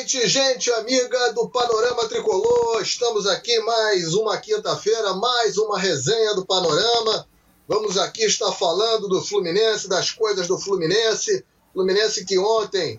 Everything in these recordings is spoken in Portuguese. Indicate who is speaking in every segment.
Speaker 1: noite, gente amiga do Panorama Tricolor. Estamos aqui mais uma quinta-feira, mais uma resenha do Panorama. Vamos aqui estar falando do Fluminense, das coisas do Fluminense. Fluminense que ontem,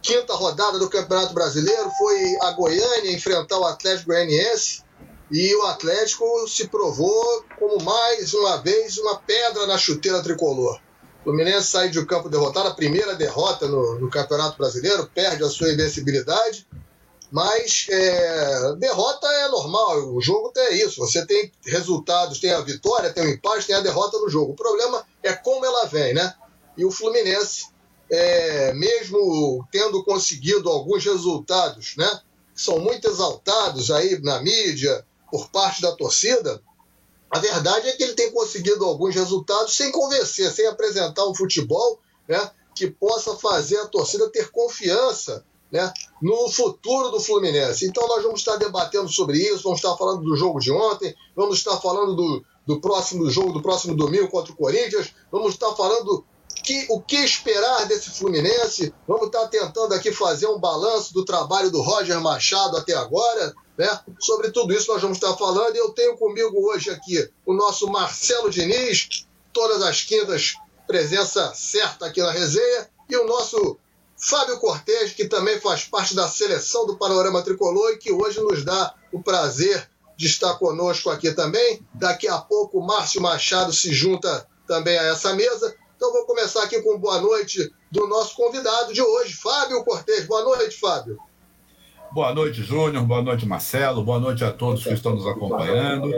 Speaker 1: quinta rodada do Campeonato Brasileiro, foi a Goiânia enfrentar o Atlético Goianiense. E o Atlético se provou como mais uma vez uma pedra na chuteira tricolor. Fluminense sai de campo derrotado, a primeira derrota no, no, Campeonato Brasileiro, perde a sua invencibilidade, mas é, derrota é normal, o jogo tem isso. Você tem resultados, tem a vitória, tem o empate, tem a derrota no jogo. O problema é como ela vem, né? E o Fluminense, é, mesmo tendo conseguido alguns resultados, né? Que são muito exaltados aí na mídia, por parte da torcida, a verdade é que ele tem conseguido alguns resultados sem convencer, sem apresentar um futebol né, que possa fazer a torcida ter confiança né, no futuro do Fluminense. Então nós vamos estar debatendo sobre isso, vamos estar falando do jogo de ontem, vamos estar falando do, do próximo jogo, do próximo domingo contra o Corinthians, vamos estar falando que, o que esperar desse Fluminense, vamos estar tentando aqui fazer um balanço do trabalho do Roger Machado até agora, né? Sobre tudo isso nós vamos estar falando. Eu tenho comigo hoje aqui o nosso Marcelo Diniz, todas as quintas, presença certa aqui na resenha, e o nosso Fábio Cortes, que também faz parte da seleção do Panorama Tricolor e que hoje nos dá o prazer de estar conosco aqui também. Daqui a pouco o Márcio Machado se junta também a essa mesa. Então vou começar aqui com boa noite do nosso convidado de hoje, Fábio Cortes. Boa noite, Fábio.
Speaker 2: Boa noite, Júnior. Boa noite, Marcelo. Boa noite a todos que estão nos acompanhando.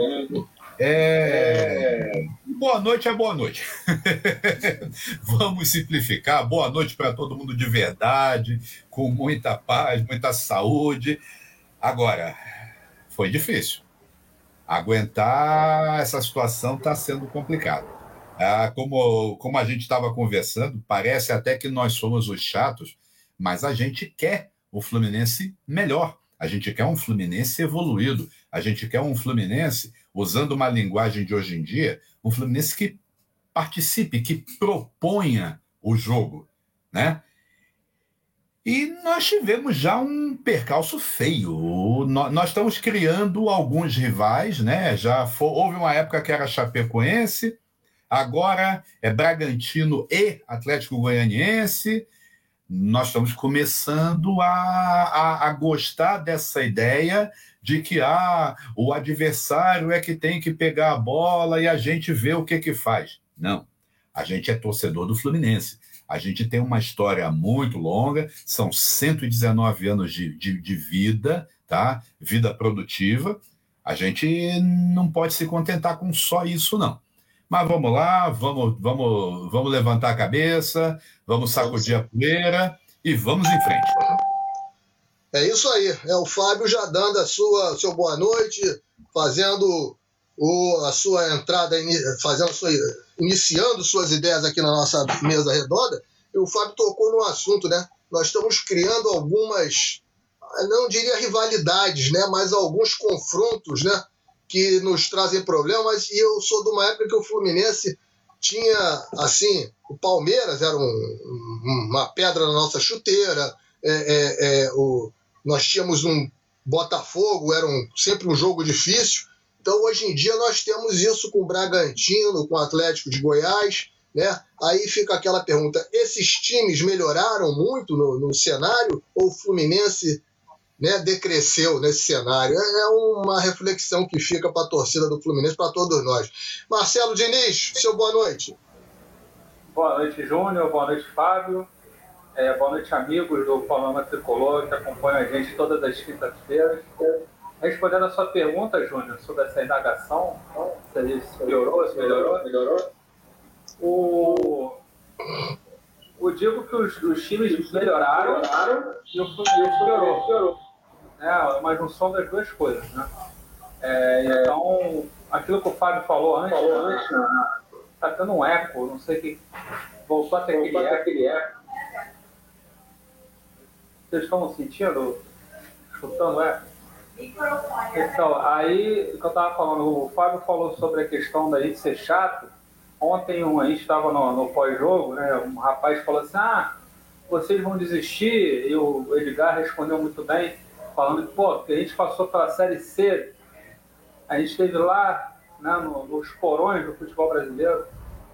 Speaker 2: É... Boa noite é boa noite. Vamos simplificar. Boa noite para todo mundo de verdade, com muita paz, muita saúde. Agora, foi difícil. Aguentar essa situação está sendo complicado. Ah, como, como a gente estava conversando, parece até que nós somos os chatos, mas a gente quer o Fluminense melhor. A gente quer um Fluminense evoluído. A gente quer um Fluminense, usando uma linguagem de hoje em dia, um Fluminense que participe, que proponha o jogo, né? E nós tivemos já um percalço feio. Nós estamos criando alguns rivais, né? Já foi, houve uma época que era Chapecoense, agora é Bragantino e Atlético Goianiense nós estamos começando a, a, a, gostar dessa ideia de que ah, o adversário é que tem que pegar a bola e a gente vê o que que faz. Não, a gente é torcedor do Fluminense. A gente tem uma história muito longa, são 119 anos de, de, de vida, tá? Vida produtiva. A gente não pode se contentar com só isso, não. Mas vamos lá, vamos, vamos, vamos levantar a cabeça, vamos sacudir a poeira e vamos em frente.
Speaker 1: É isso aí. É o Fábio já dando a sua seu boa noite, fazendo o, a sua entrada, fazendo sua, iniciando suas ideias aqui na nossa mesa redonda. E o Fábio tocou no assunto, né? Nós estamos criando algumas, não diria rivalidades, né? Mas alguns confrontos, né? Que nos trazem problemas, e eu sou de uma época que o Fluminense tinha, assim, o Palmeiras era um, uma pedra na nossa chuteira, é, é, é, o, nós tínhamos um Botafogo, era um, sempre um jogo difícil. Então, hoje em dia, nós temos isso com o Bragantino, com o Atlético de Goiás. Né? Aí fica aquela pergunta: esses times melhoraram muito no, no cenário ou o Fluminense né, decresceu nesse cenário. É, é uma reflexão que fica para a torcida do Fluminense, para todos nós. Marcelo Diniz, seu boa noite.
Speaker 3: Boa noite, Júnior. Boa noite, Fábio. É, boa noite, amigos do Panorama Tricolor que acompanham a gente todas as quintas-feiras. Respondendo a sua pergunta, Júnior, sobre essa indagação, se melhorou, se melhorou, melhorou. O, o digo que os, os times melhoraram, melhoraram e o Fluminense piorou. Piorou é uma junção das duas coisas, né? É, então, aquilo que o Fábio falou antes, falou antes né? tá tendo um eco, não sei que voltou a ter aquele, eco. aquele eco. Vocês estão sentindo? Escutando eco? Então, aí o que eu estava falando, o Fábio falou sobre a questão da gente ser chato. Ontem um, a gente estava no, no pós-jogo, né? Um rapaz falou assim: ah, vocês vão desistir? E o Edgar respondeu muito bem, falando que, pô, que a gente passou pela Série C, a gente esteve lá né, nos porões do futebol brasileiro,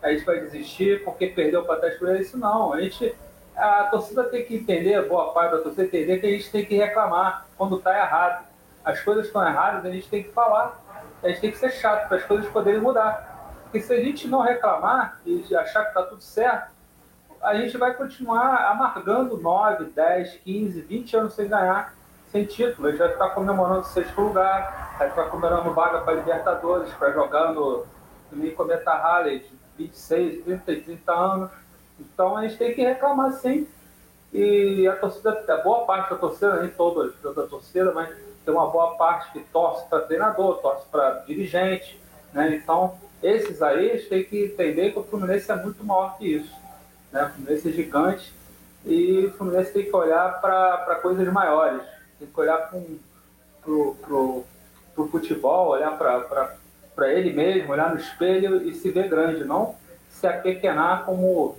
Speaker 3: a gente vai desistir porque perdeu para trás por isso não. A gente, a torcida tem que entender, boa parte da torcida entender que a gente tem que reclamar quando está errado. As coisas estão erradas, a gente tem que falar. A gente tem que ser chato para as coisas poderem mudar. Porque se a gente não reclamar e achar que está tudo certo, a gente vai continuar amargando 9, 10, 15, 20 anos sem ganhar, sem título. A gente vai ficar comemorando o sexto lugar, vai ficar comemorando vaga para Libertadores, para jogando nem Cometa Halley 26, 30, 30 anos. Então a gente tem que reclamar sim. E a torcida, a boa parte da torcida, nem toda da torcida, mas tem uma boa parte que torce para treinador, torce para dirigente. Né? Então, esses aí têm que entender que o Fluminense é muito maior que isso. Né? O Fluminense é gigante e o Fluminense tem que olhar para coisas maiores. Tem que olhar para o futebol, olhar para ele mesmo, olhar no espelho e se ver grande, não se apequenar como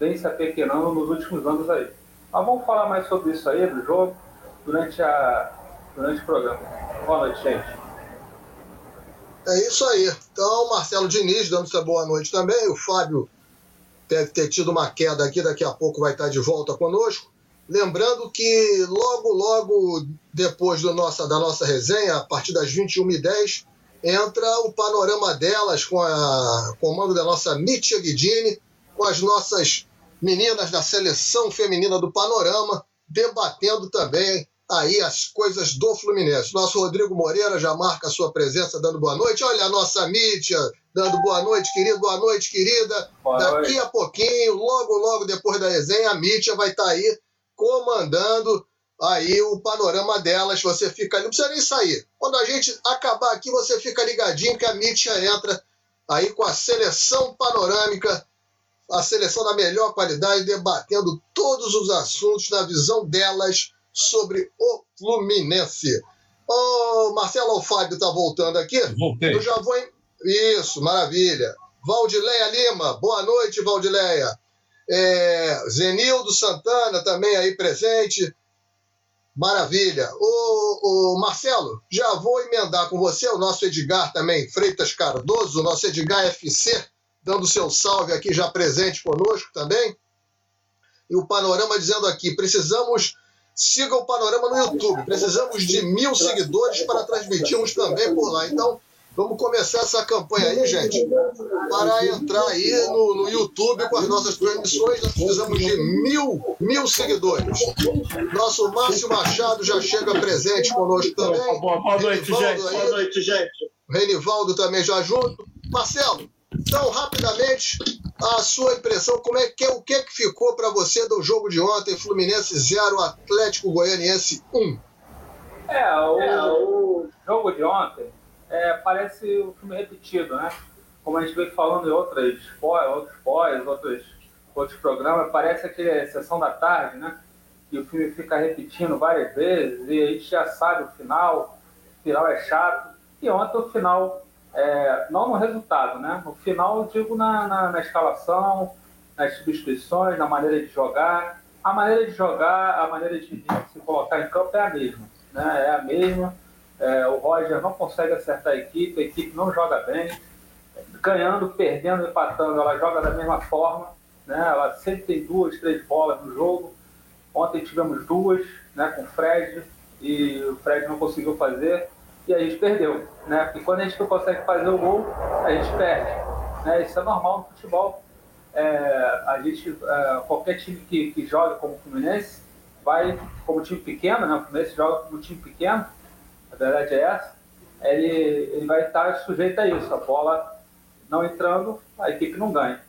Speaker 3: vem se apequenando nos últimos anos aí. Mas vamos falar mais sobre isso aí, do jogo, durante, a, durante o programa. Boa noite, gente.
Speaker 1: É isso aí. Então, Marcelo Diniz dando sua boa noite também. O Fábio deve ter tido uma queda aqui, daqui a pouco vai estar de volta conosco. Lembrando que logo, logo depois do nossa, da nossa resenha, a partir das 21h10, entra o panorama delas com o comando da nossa Mítia Guidini, com as nossas meninas da seleção feminina do Panorama, debatendo também aí as coisas do Fluminense. Nosso Rodrigo Moreira já marca a sua presença dando boa noite. Olha a nossa Mítia dando boa noite, querido, boa noite, querida. Boa Daqui noite. a pouquinho, logo, logo depois da resenha, a Mítia vai estar tá aí comandando aí o panorama delas. Você fica ali, não precisa nem sair. Quando a gente acabar aqui, você fica ligadinho que a Mítia entra aí com a seleção panorâmica, a seleção da melhor qualidade, debatendo todos os assuntos na visão delas sobre o Fluminense. Ô, oh, Marcelo Alfábio está voltando aqui.
Speaker 2: Voltei.
Speaker 1: Eu já vou. Em... Isso, maravilha. Valdileia Lima, boa noite, Valdileia. É, Zenildo Santana também aí presente. Maravilha. O, o, Marcelo, já vou emendar com você, o nosso Edgar também, Freitas Cardoso, o nosso Edgar FC, dando seu salve aqui já presente conosco também. E o Panorama dizendo aqui: precisamos. Siga o Panorama no YouTube. Precisamos de mil seguidores para transmitirmos também por lá. Então, Vamos começar essa campanha aí, gente, para entrar aí no, no YouTube com as nossas transmissões. Nós precisamos de mil, mil seguidores. Nosso Márcio Machado já chega presente conosco também.
Speaker 4: Boa, boa noite, gente. Aí. Boa noite, gente.
Speaker 1: Renivaldo também já junto. Marcelo, então, rapidamente, a sua impressão, como é que é, o que, é que ficou para você do jogo de ontem, Fluminense 0, Atlético Goianiense 1?
Speaker 3: É, o, é, o jogo de ontem é, parece um filme repetido, né? Como a gente veio falando em outras, outros pós, outros, outros programas, parece aquele Sessão da Tarde, né? E o filme fica repetindo várias vezes e a gente já sabe o final, o final é chato. E ontem o final, é, não no resultado, né? O final, eu digo na, na, na escalação, nas substituições, na maneira de jogar. A maneira de jogar, a maneira de, de se colocar em campo é a mesma, né? É a mesma é, o Roger não consegue acertar a equipe, a equipe não joga bem. Ganhando, perdendo, empatando, ela joga da mesma forma. Né? Ela sempre tem duas, três bolas no jogo. Ontem tivemos duas né, com o Fred e o Fred não conseguiu fazer e a gente perdeu. Né? Porque quando a gente não consegue fazer o gol, a gente perde. Né? Isso é normal no futebol. É, a gente, é, qualquer time que, que joga como o Fluminense vai como time pequeno, né? o Fluminense joga como time pequeno, verdade é essa, ele, ele vai estar sujeito a isso. A bola não entrando, a equipe não ganha.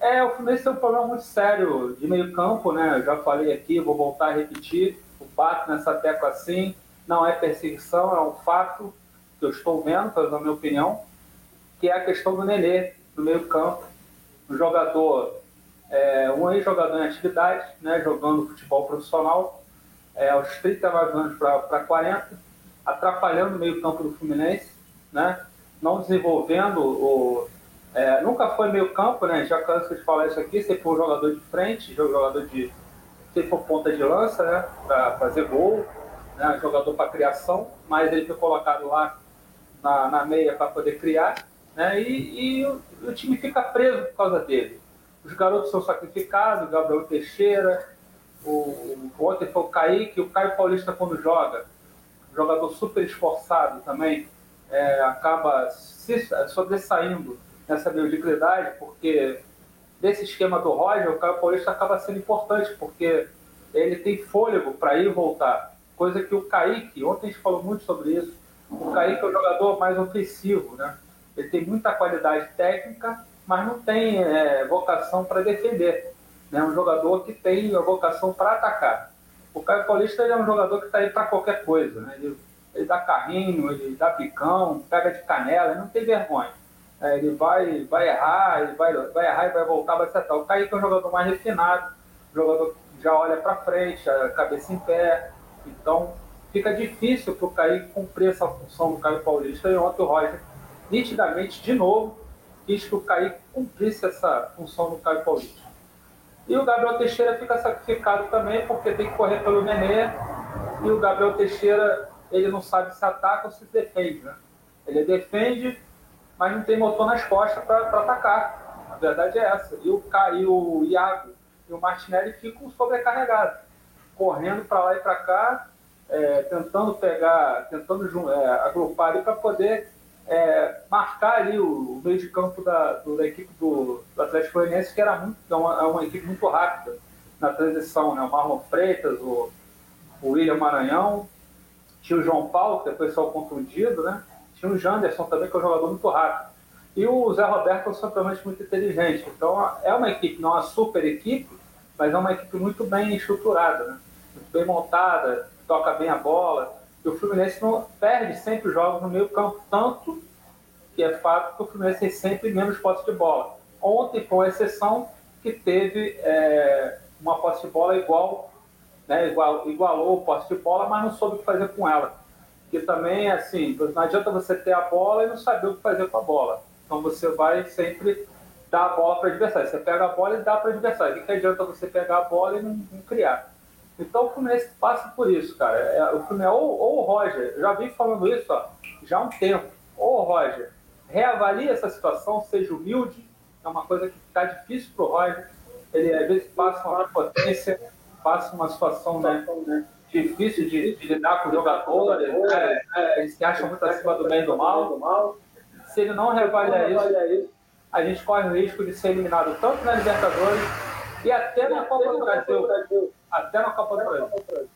Speaker 3: É, o Fluminense tem um problema muito sério de meio campo, né? Eu já falei aqui, vou voltar a repetir. O bato nessa tecla assim, não é perseguição, é um fato que eu estou vendo, na minha opinião, que é a questão do Nenê no meio campo. Um jogador, é, um ex-jogador em atividade, né, jogando futebol profissional, é, aos 39 anos para 40, atrapalhando o meio-campo do Fluminense, né? não desenvolvendo o. É, nunca foi meio-campo, né? Já canso de falar isso aqui, foi um jogador de frente, jogador de, ele foi ponta de lança, né? Para fazer gol, né? jogador para criação, mas ele foi colocado lá na, na meia para poder criar, né? E, e o, o, time fica preso por causa dele. Os garotos são sacrificados, Gabriel Teixeira, o, o ontem foi o Kaique, o Caio Paulista quando joga, jogador super esforçado também, é, acaba se sobressaindo nessa mediocridade, porque desse esquema do Roger, o Caio Paulista acaba sendo importante, porque ele tem fôlego para ir e voltar. Coisa que o Kaique, ontem a gente falou muito sobre isso, o Kaique é o jogador mais ofensivo, né? Ele tem muita qualidade técnica, mas não tem é, vocação para defender. É né? um jogador que tem a vocação para atacar. O Caio Paulista é um jogador que está aí para qualquer coisa. Né? Ele, ele, dá carrinho, ele dá picão, pega de canela, ele não tem vergonha. É, ele vai, vai errar, ele vai, vai errar e vai voltar, vai acertar. O Kaique é um jogador mais refinado, um jogador que já olha para frente, cabeça em pé. Então, fica difícil para o Kaique cumprir essa função do Caio Paulista. E ontem o Roger, nitidamente, de novo, quis que o Kaique cumprisse essa função do Caio Paulista. E o Gabriel Teixeira fica sacrificado também, porque tem que correr pelo Nenê. E o Gabriel Teixeira, ele não sabe se ataca ou se defende. Né? Ele defende, mas não tem motor nas costas para atacar. A verdade é essa. E o, e o Iago e o Martinelli ficam sobrecarregados, correndo para lá e para cá, é, tentando pegar, tentando é, agrupar ali para poder é, marcar ali o, meio de campo da, do, da equipe do, do Atlético Goianiense, que era muito, é uma, é uma, equipe muito rápida na transição, né? O Marlon Freitas, o, o William Maranhão, tinha o João Paulo, que depois saiu contundido, né? Tinha o Janderson também, que é um jogador muito rápido. E o Zé Roberto é simplesmente muito inteligente. Então é uma equipe, não é uma super equipe, mas é uma equipe muito bem estruturada, né? muito bem montada, toca bem a bola o Fluminense não perde sempre os jogos no meio campo, tanto que é fato que o Fluminense tem sempre menos posse de bola. Ontem, com exceção, que teve é, uma posse de bola igual, né, igual, igualou o posse de bola, mas não soube o que fazer com ela. Que também, assim, não adianta você ter a bola e não saber o que fazer com a bola. Então você vai sempre dar a bola para o adversário. Você pega a bola e dá para o adversário. O que adianta você pegar a bola e não, não criar? Então o Fluminense passa por isso, cara. É, o Fluminense, ou, ou o Roger, já vim falando isso ó, já há um tempo. Ou o Roger, reavalie essa situação, seja humilde, é uma coisa que está difícil para o Roger. Ele às vezes passa uma potência, passa uma situação né, difícil de, de, lidar com o jogador, é, é, ele se acha muito acima do bem e do mal. Se ele não reavaliar isso, a gente corre o risco de ser eliminado tanto na Libertadores e até na Copa do Brasil até na Copa do Brasil.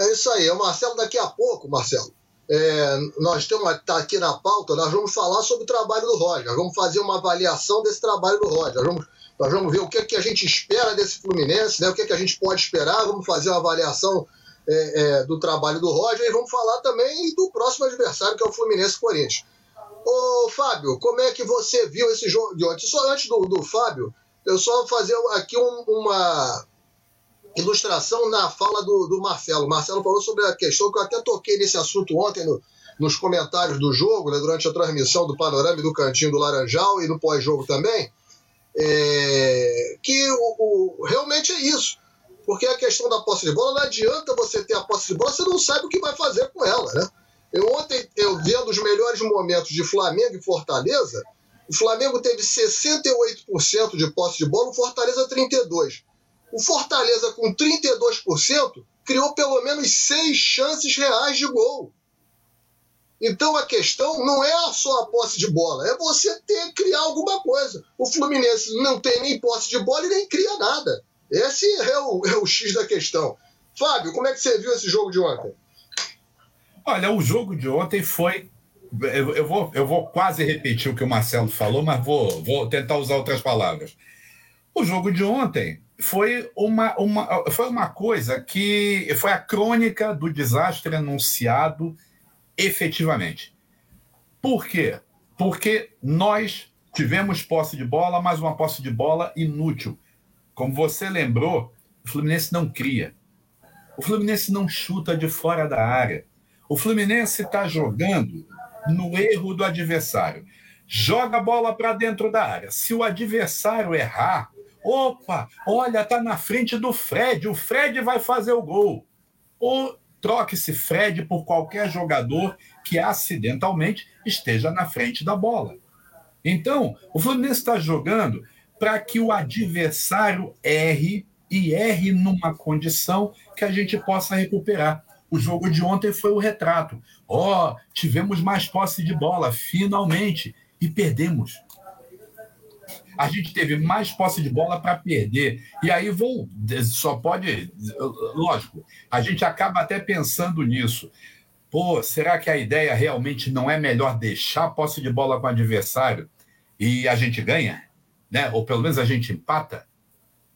Speaker 1: É isso aí. O Marcelo, daqui a pouco, Marcelo, é, nós temos tá aqui na pauta, nós vamos falar sobre o trabalho do Roger. Vamos fazer uma avaliação desse trabalho do Roger. Nós vamos, nós vamos ver o que, é que a gente espera desse Fluminense, né, o que, é que a gente pode esperar. Vamos fazer uma avaliação é, é, do trabalho do Roger e vamos falar também do próximo adversário, que é o Fluminense Corinthians. Ô, Fábio, como é que você viu esse jogo de ontem? Só antes do, do Fábio, eu só vou fazer aqui um, uma, ilustração na fala do, do Marcelo. O Marcelo falou sobre a questão que eu até toquei nesse assunto ontem no, nos comentários do jogo, né, durante a transmissão do Panorama e do Cantinho do Laranjal e no pós-jogo também, é, que o, o, realmente é isso. Porque a questão da posse de bola, não adianta você ter a posse de bola, você não sabe o que vai fazer com ela. Né? Eu, ontem, eu vendo os melhores momentos de Flamengo e Fortaleza, o Flamengo teve 68% de posse de bola, o Fortaleza 32%. O Fortaleza, com 32%, criou pelo menos seis chances reais de gol. Então a questão não é só a posse de bola, é você ter criar alguma coisa. O Fluminense não tem nem posse de bola e nem cria nada. Esse é o, é o X da questão. Fábio, como é que você viu esse jogo de ontem?
Speaker 2: Olha, o jogo de ontem foi. Eu, eu, vou, eu vou quase repetir o que o Marcelo falou, mas vou, vou tentar usar outras palavras. O jogo de ontem foi uma, uma, foi uma coisa que foi a crônica do desastre anunciado efetivamente. Por quê? Porque nós tivemos posse de bola, mas uma posse de bola inútil. Como você lembrou, o Fluminense não cria. O Fluminense não chuta de fora da área. O Fluminense está jogando no erro do adversário. Joga a bola para dentro da área. Se o adversário errar, Opa, olha, tá na frente do Fred, o Fred vai fazer o gol. Ou troque-se Fred por qualquer jogador que acidentalmente esteja na frente da bola. Então, o Fluminense está jogando para que o adversário erre e erre numa condição que a gente possa recuperar. O jogo de ontem foi o retrato. Ó, oh, tivemos mais posse de bola, finalmente, e perdemos. A gente teve mais posse de bola para perder. E aí vou, só pode, lógico, a gente acaba até pensando nisso. Pô, será que a ideia realmente não é melhor deixar posse de bola com o adversário e a gente ganha? Né? Ou pelo menos a gente empata?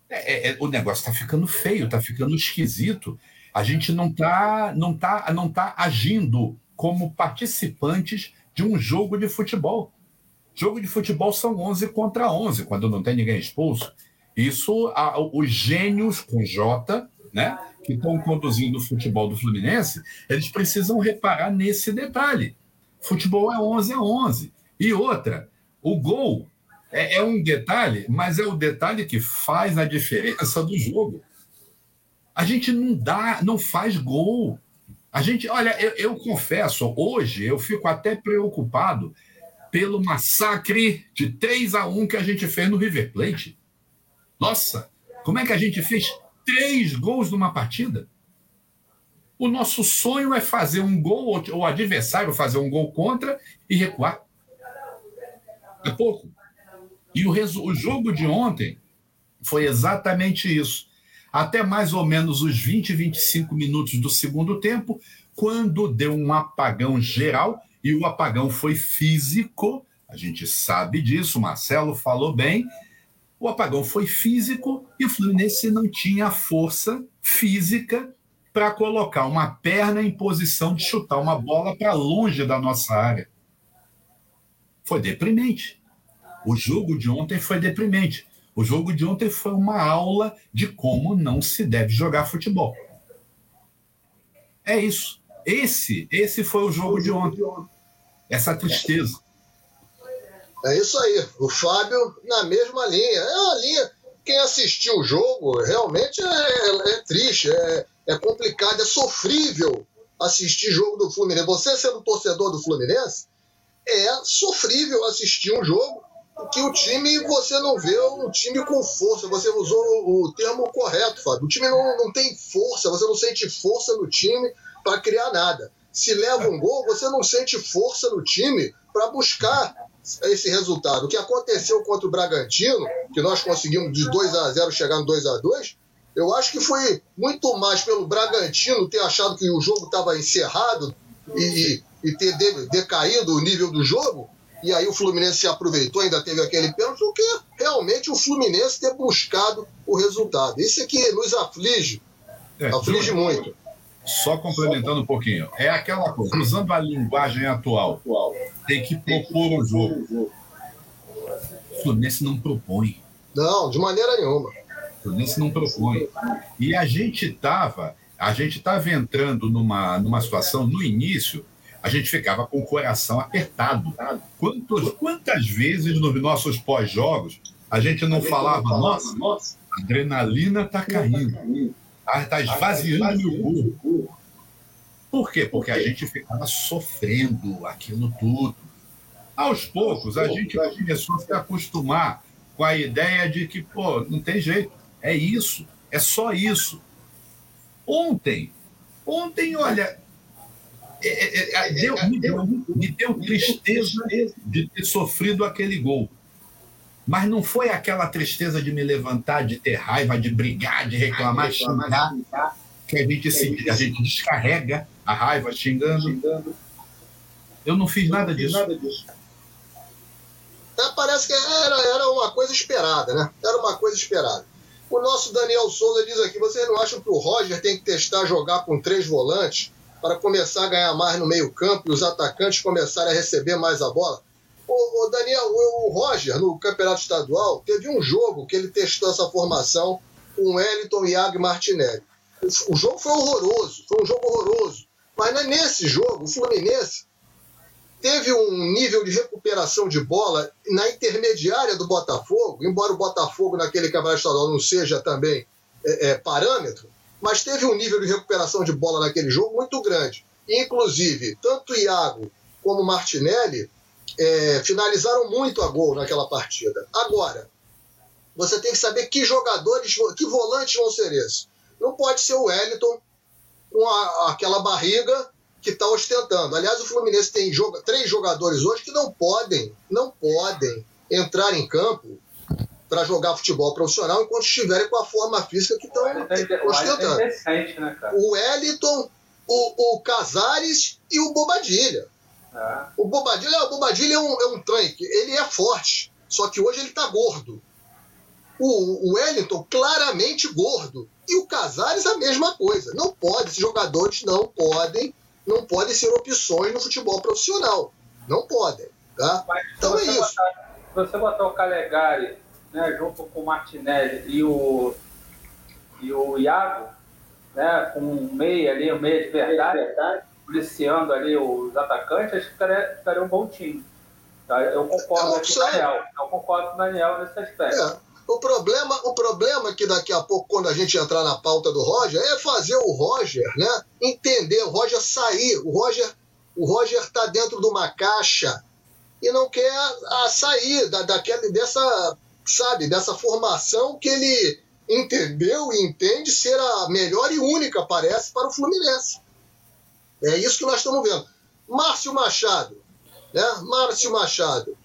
Speaker 2: É, é, é o negócio está ficando feio, está ficando esquisito. A gente não está não tá, não tá agindo como participantes de um jogo de futebol. Jogo de futebol são 11 contra 11, quando não tem ninguém expulso. Isso, a, os gênios com J, né, que estão conduzindo o futebol do Fluminense, eles precisam reparar nesse detalhe. Futebol é 11 a 11. E outra, o gol é, é um detalhe, mas é o detalhe que faz a diferença do jogo. A gente não dá, não faz gol. A gente, olha, eu, eu confesso, hoje eu fico até preocupado pelo massacre de 3 a 1 que a gente fez no River Plate. Nossa, como é que a gente fez três gols numa partida? O nosso sonho é fazer um gol, ou o adversário fazer um gol contra e recuar. É pouco. E o, o jogo de ontem foi exatamente isso. Até mais ou menos os 20, 25 minutos do segundo tempo, quando deu um apagão geral, e o apagão foi físico, a gente sabe disso, o Marcelo falou bem. O apagão foi físico e o Fluminense não tinha força física para colocar uma perna em posição de chutar uma bola para longe da nossa área. Foi deprimente. O jogo de ontem foi deprimente. O jogo de ontem foi uma aula de como não se deve jogar futebol. É isso. Esse, esse foi o jogo de ontem. Essa tristeza.
Speaker 1: É isso aí. O Fábio na mesma linha. É uma linha. Quem assistiu o jogo realmente é, é, é triste, é, é complicado, é sofrível assistir jogo do Fluminense. Você sendo torcedor do Fluminense, é sofrível assistir um jogo que o time você não vê um time com força. Você usou o termo correto, Fábio. O time não, não tem força, você não sente força no time para criar nada. Se leva um gol, você não sente força no time para buscar esse resultado. O que aconteceu contra o Bragantino, que nós conseguimos de 2 a 0 chegar no 2 a 2 eu acho que foi muito mais pelo Bragantino ter achado que o jogo estava encerrado e, e ter decaído o nível do jogo e aí o Fluminense se aproveitou, ainda teve aquele pênalti, o que realmente o Fluminense ter buscado o resultado. Isso é que nos aflige, é, aflige muito.
Speaker 2: Só complementando um pouquinho, é aquela coisa, usando a linguagem atual, tem que propor um jogo. O Fluminense não propõe.
Speaker 1: Não, de maneira nenhuma.
Speaker 2: O Fluminense não propõe. E a gente estava, a gente estava entrando numa, numa situação no início a gente ficava com o coração apertado. Quantos, quantas vezes nos nossos pós-jogos a gente não falava, nossa, nossa, a adrenalina está caindo, está esvaziando meu corpo. Por quê? Porque a gente ficava sofrendo aquilo tudo. Aos poucos, a gente começou a se acostumar com a ideia de que, pô, não tem jeito, é isso, é só isso. Ontem, ontem, olha, é, é, é, deu, me, deu, me deu tristeza de ter sofrido aquele gol. Mas não foi aquela tristeza de me levantar, de ter raiva, de brigar, de reclamar, xingar, que a gente, se, a gente descarrega a raiva xingando. Eu não fiz nada disso.
Speaker 1: É, parece que era, era uma coisa esperada, né? Era uma coisa esperada. O nosso Daniel Souza diz aqui: vocês não acham que o Roger tem que testar jogar com três volantes? para começar a ganhar mais no meio-campo e os atacantes começarem a receber mais a bola. O, o Daniel, o, o, Roger, no campeonato estadual, teve um jogo que ele testou essa formação com Wellington, Iago e Martinelli. O, o jogo foi horroroso, foi um jogo horroroso. Mas nesse jogo, o Fluminense teve um nível de recuperação de bola na intermediária do Botafogo, embora o Botafogo naquele campeonato estadual não seja também é, é, parâmetro, mas teve um nível de recuperação de bola naquele jogo muito grande. Inclusive, tanto Iago como Martinelli é, finalizaram muito a gol naquela partida. Agora, você tem que saber que jogadores, que volantes vão ser esses. Não pode ser o Wellington com a, aquela barriga que está ostentando. Aliás, o Fluminense tem joga, três jogadores hoje que não podem, não podem entrar em campo para jogar futebol profissional enquanto estiverem com a forma física que estão ostentando. O Wellington, o, o Casares e o Bobadilha. É. O Bobadilha, o Bobadilha é um, é um tanque, ele é forte, só que hoje ele está gordo. O, o Wellington, claramente gordo. E o Casares, a mesma coisa. Não pode, esses jogadores não podem não podem ser opções no futebol profissional. Não podem. Tá? então é isso.
Speaker 3: Botar, se você botar o Calegari né, junto com o Martinelli e o, e o Iago, né, com um meia ali, um meia de verdade, policiando ali os atacantes, acho que ficaria, um bom time. Tá? Eu concordo é com o Daniel. Eu concordo com o Daniel nesse aspecto.
Speaker 1: É. O problema, o problema é que daqui a pouco, quando a gente entrar na pauta do Roger, é fazer o Roger, né? Entender, o Roger sair. O Roger o Roger está dentro de uma caixa e não quer a, sair da, daquela, dessa, sabe, dessa formação que ele entendeu e entende ser a melhor e única, parece, para o Fluminense. É isso que nós estamos vendo. Márcio Machado, né? Márcio Machado.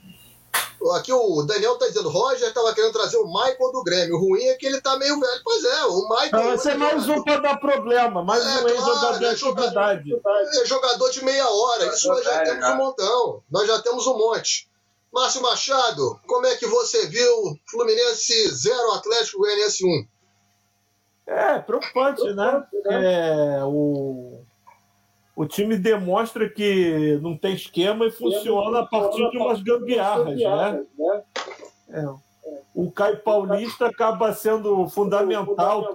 Speaker 1: Aqui o Daniel tá dizendo, Roger estava querendo trazer o Michael do Grêmio. O ruim é que ele tá meio velho. Pois é, o Michael.
Speaker 5: Vai ser mais um para dar problema, mais é, um ex-jogador de atividade.
Speaker 1: É jogador de meia hora. Isso nós já é, temos um montão. Nós já temos um monte. Márcio Machado, como é que você viu Fluminense 0, Atlético Goianiense 1?
Speaker 5: É, preocupante, né? É, o o time demonstra que não tem esquema e funciona a partir de umas gambiarras, né? né? É. O Caio Paulista acaba sendo fundamental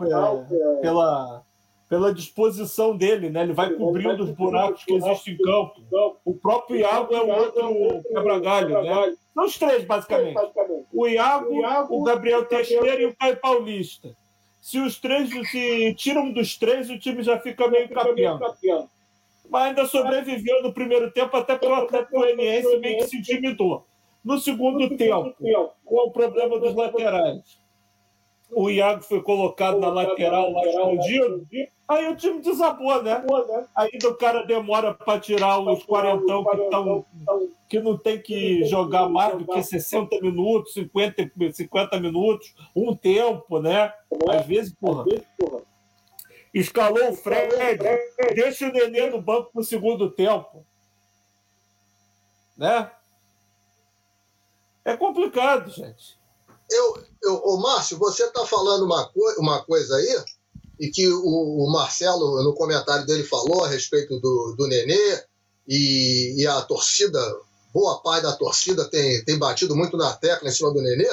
Speaker 5: pela, pela disposição dele, né? Ele vai cobrindo os buracos que existem em campo. O próprio Iago é o outro quebra-galho, né? São os três, basicamente. O Iago, o Gabriel Teixeira e o Caio Paulista. Se os três se tiram dos três, o time já fica meio capiano mas ainda sobreviveu no primeiro tempo, até porque o Atlético Goianiense meio que se intimidou. No segundo tempo, com o problema dos laterais, o Iago foi colocado na lateral lá escondido, aí o time desabou, né? Aí o cara demora para tirar os quarentão que, tão, que não tem que jogar mais do que 60 minutos, 50, 50 minutos, um tempo, né? Às vezes, porra escalou o Fred, deixa o Nenê no banco para o segundo tempo. Né? É complicado, gente.
Speaker 1: Eu, eu, ô Márcio, você está falando uma, co uma coisa aí, e que o, o, Marcelo, no comentário dele, falou a respeito do, do Nenê, e, e a torcida, boa parte da torcida tem, tem batido muito na tecla em cima do Nenê.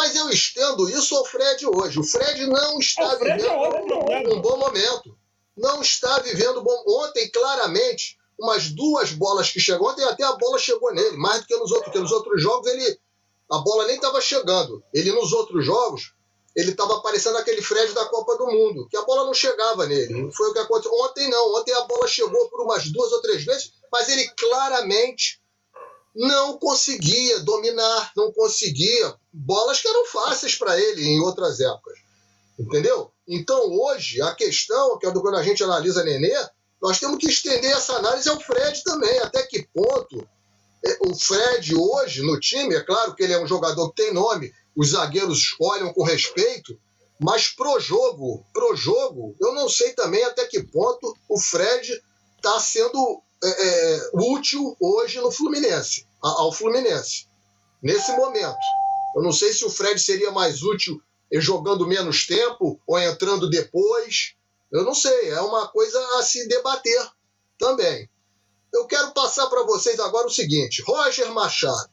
Speaker 1: Mas eu estendo isso ao Fred hoje. O Fred não está Fred vivendo é um bom momento. Não está vivendo bom. Ontem, claramente, umas duas bolas que chegou. Ontem até a bola chegou nele, mais do que nos outros. Porque nos outros jogos ele. A bola nem estava chegando. Ele nos outros jogos, ele estava parecendo aquele Fred da Copa do Mundo, que a bola não chegava nele. Foi o que aconteceu. Ontem não. Ontem a bola chegou por umas duas ou três vezes, mas ele claramente não conseguia dominar, não conseguia bolas que eram fáceis para ele em outras épocas. Entendeu? Então, hoje, a questão, que é quando a gente analisa Nenê, nós temos que estender essa análise ao Fred também. Até que ponto é, o Fred hoje no time, é claro que ele é um jogador que tem nome, os zagueiros olham com respeito, mas pro jogo, pro jogo, eu não sei também até que ponto o Fred está sendo é, é, útil hoje no Fluminense, ao Fluminense, nesse momento. Eu não sei se o Fred seria mais útil jogando menos tempo ou entrando depois. Eu não sei, é uma coisa a se debater também. Eu quero passar para vocês agora o seguinte: Roger Machado.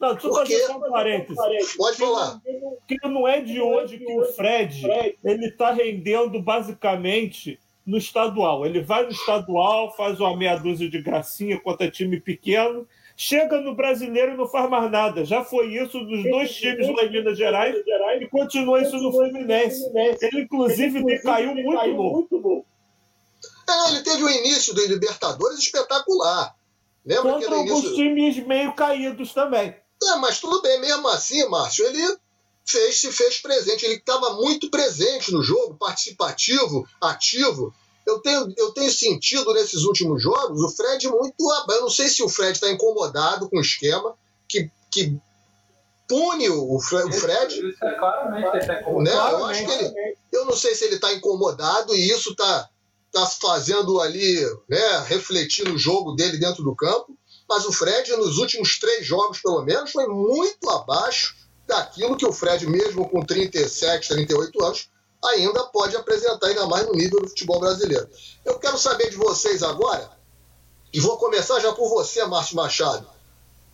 Speaker 5: Não, deixa eu fazer só um parênteses.
Speaker 1: Pode falar.
Speaker 5: Porque não é de hoje que o Fred ele está rendendo basicamente no estadual. Ele vai no estadual, faz uma meia dúzia de gracinha contra time pequeno, chega no brasileiro e não faz mais nada. Já foi isso nos dois times lá em Minas Gerais e continua isso no Fluminense. Ele, inclusive, decaiu muito bom.
Speaker 1: É, ele teve o início do Libertadores espetacular. Lembra
Speaker 5: Contra alguns início... times meio caídos também.
Speaker 1: É, mas tudo bem, mesmo assim, Márcio, ele fez, se fez presente. Ele estava muito presente no jogo, participativo, ativo. Eu tenho, eu tenho sentido nesses últimos jogos o Fred muito. Eu não sei se o Fred está incomodado com o esquema que, que pune o, Fred. O Fred
Speaker 3: é, claramente ele
Speaker 1: tá incomodado. Né? Eu acho que ele. Eu não sei se ele está incomodado e isso está tá fazendo ali, né, refletir no jogo dele dentro do campo. Mas o Fred, nos últimos três jogos, pelo menos, foi muito abaixo daquilo que o Fred, mesmo com 37, 38 anos, ainda pode apresentar, ainda mais no nível do futebol brasileiro. Eu quero saber de vocês agora, e vou começar já por você, Márcio Machado,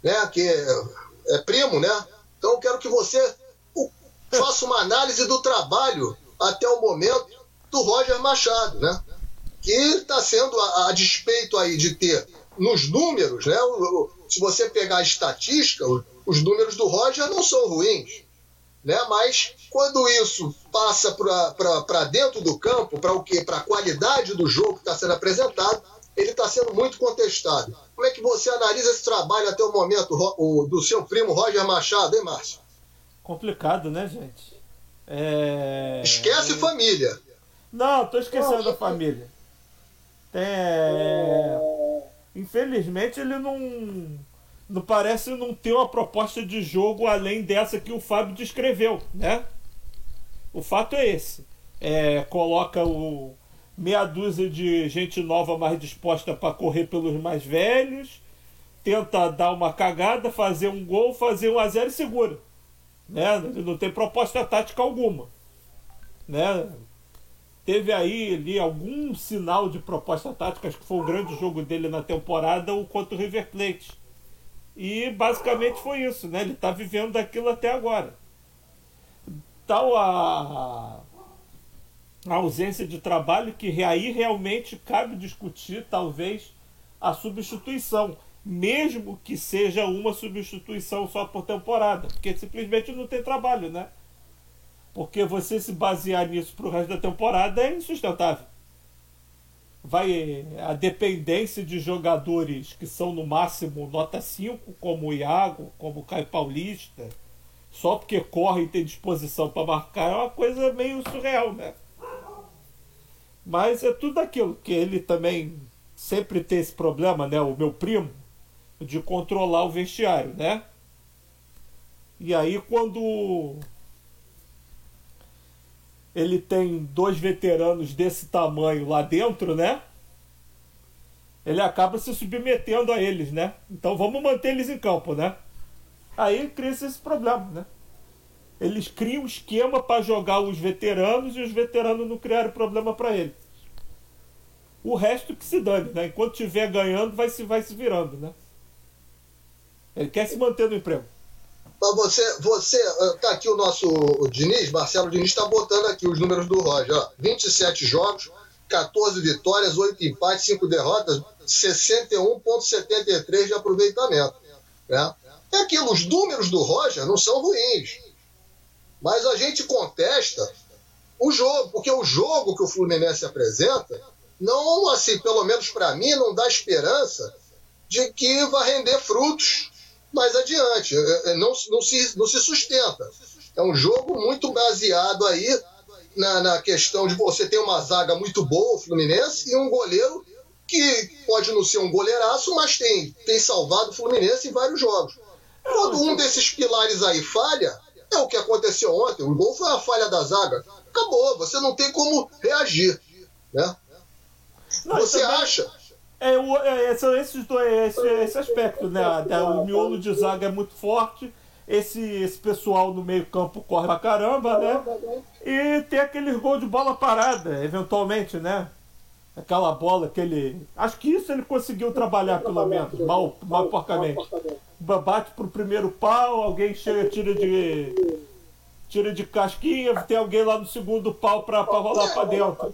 Speaker 1: né, que é, primo, né? Então eu quero que você faça uma análise do trabalho até o momento do Roger Machado, né? Que está sendo, a, a, despeito aí de ter nos números, né? Se você pegar a estatística, os números do Roger não são ruins. Né? Mas quando isso passa para dentro do campo, para o quê? Para a qualidade do jogo que está sendo apresentado, ele está sendo muito contestado. Como é que você analisa esse trabalho até o momento o, do seu primo Roger Machado, hein, Márcio?
Speaker 5: Complicado, né, gente? É...
Speaker 1: Esquece é... família.
Speaker 5: Não, estou esquecendo da família. É... Infelizmente ele não não parece não ter uma proposta de jogo além dessa que o Fábio descreveu, né? O fato é esse. É, coloca o meia dúzia de gente nova mais disposta para correr pelos mais velhos, tenta dar uma cagada, fazer um gol, fazer um a zero e segura. Né? Não tem proposta tática alguma. Né? Teve aí ali algum sinal de proposta tática, acho que foi o grande jogo dele na temporada, o contra o River Plate e basicamente foi isso, né? Ele está vivendo daquilo até agora. Tal a, a ausência de trabalho que aí realmente cabe discutir, talvez, a substituição. Mesmo que seja uma substituição só por temporada, porque simplesmente não tem trabalho, né? Porque você se basear nisso para o resto da temporada é insustentável vai a dependência de jogadores que são no máximo nota 5, como o Iago, como o Caio Paulista, só porque corre e tem disposição para marcar, é uma coisa meio surreal, né? Mas é tudo aquilo que ele também sempre tem esse problema, né? O meu primo, de controlar o vestiário, né? E aí quando ele tem dois veteranos desse tamanho lá dentro, né? Ele acaba se submetendo a eles, né? Então vamos manter eles em campo, né? Aí cria esse problema, né? Eles criam um esquema para jogar os veteranos e os veteranos não criaram problema para eles. O resto que se dane, né? Enquanto estiver ganhando, vai se, vai se virando, né? Ele quer se manter no emprego.
Speaker 1: Você, você, ah, tá aqui o nosso o Diniz, Marcelo Diniz está botando aqui os números do Roger. Ó, 27 jogos, 14 vitórias, 8 empates, 5 derrotas, 61,73 de aproveitamento. Né? É aquilo, os números do Roger não são ruins. Mas a gente contesta o jogo, porque o jogo que o Fluminense apresenta, não, assim, pelo menos para mim, não dá esperança de que vai render frutos mais adiante. É, é, não, não, se, não se sustenta. É um jogo muito baseado aí na, na questão de você ter uma zaga muito boa, o Fluminense, e um goleiro que pode não ser um goleiraço, mas tem, tem salvado o Fluminense em vários jogos. Quando um desses pilares aí falha, é o que aconteceu ontem. O gol foi a falha da zaga. Acabou, você não tem como reagir. Né? Você acha
Speaker 5: é, é, esses dois, esse, esse aspecto, né? O miolo de zaga é muito forte, esse, esse pessoal no meio-campo corre pra caramba, né? E tem aquele gol de bola parada, eventualmente, né? Aquela bola que ele. Acho que isso ele conseguiu trabalhar, pelo menos, mal, mal porcamente. Bate pro primeiro pau, alguém chega, tira de. Tira de casquinha, tem alguém lá no segundo pau pra, pra rolar pra dentro.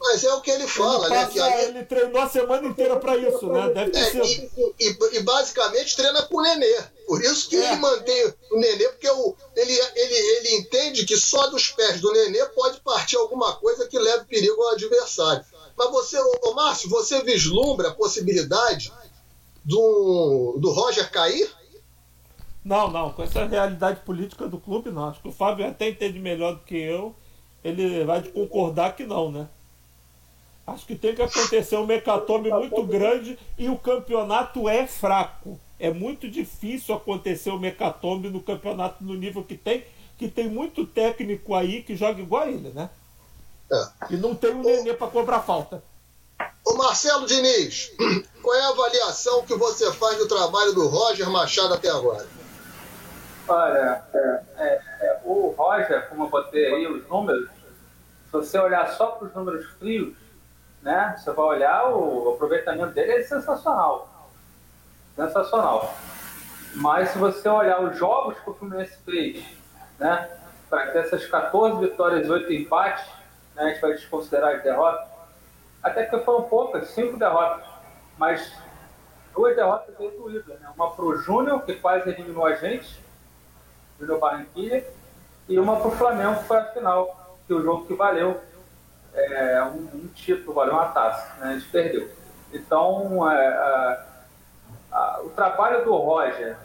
Speaker 1: Mas é o que ele fala,
Speaker 5: ele
Speaker 1: né? Que
Speaker 5: aí... Ele treinou a semana inteira para isso, né? Deve ter é,
Speaker 1: sido. E, e, e, basicamente treina com o Nenê. Por isso que é. ele mantém o Nenê, porque o, ele, ele, ele entende que só dos pés do Nenê pode partir alguma coisa que leve perigo ao adversário. Mas você, ô, Márcio, você vislumbra a possibilidade do, do Roger cair?
Speaker 5: Não, não. Com essa realidade política do clube, não. Acho que o Fábio até entende melhor do que eu. Ele vai concordar que não, né? Acho que tem que acontecer um mecatombe muito grande e o campeonato é fraco. É muito difícil acontecer o um mecatombe no campeonato no nível que tem, que tem muito técnico aí que joga igual a ele, né? É. E não tem um nenê para cobrar falta.
Speaker 1: Ô Marcelo Diniz, qual é a avaliação que você faz do trabalho do Roger Machado até agora?
Speaker 3: Olha, é, é, é, o Roger, como eu botei aí os números, se você olhar só para os números frios, né, você vai olhar o aproveitamento dele é sensacional. Sensacional. Mas se você olhar os jogos que o Fluminense fez, né, para ter essas 14 vitórias e 8 empates, né, a gente vai desconsiderar as derrotas, até que foram poucas, 5 derrotas, mas duas derrotas bem doídas. Né? Uma para o Júnior, que quase eliminou a gente, Júnior Barranquilla, e uma para o Flamengo, que foi a final, que é o jogo que valeu é, um, um, título, valeu uma taça, né? a gente perdeu. Então, é, a, a, o trabalho do Roger,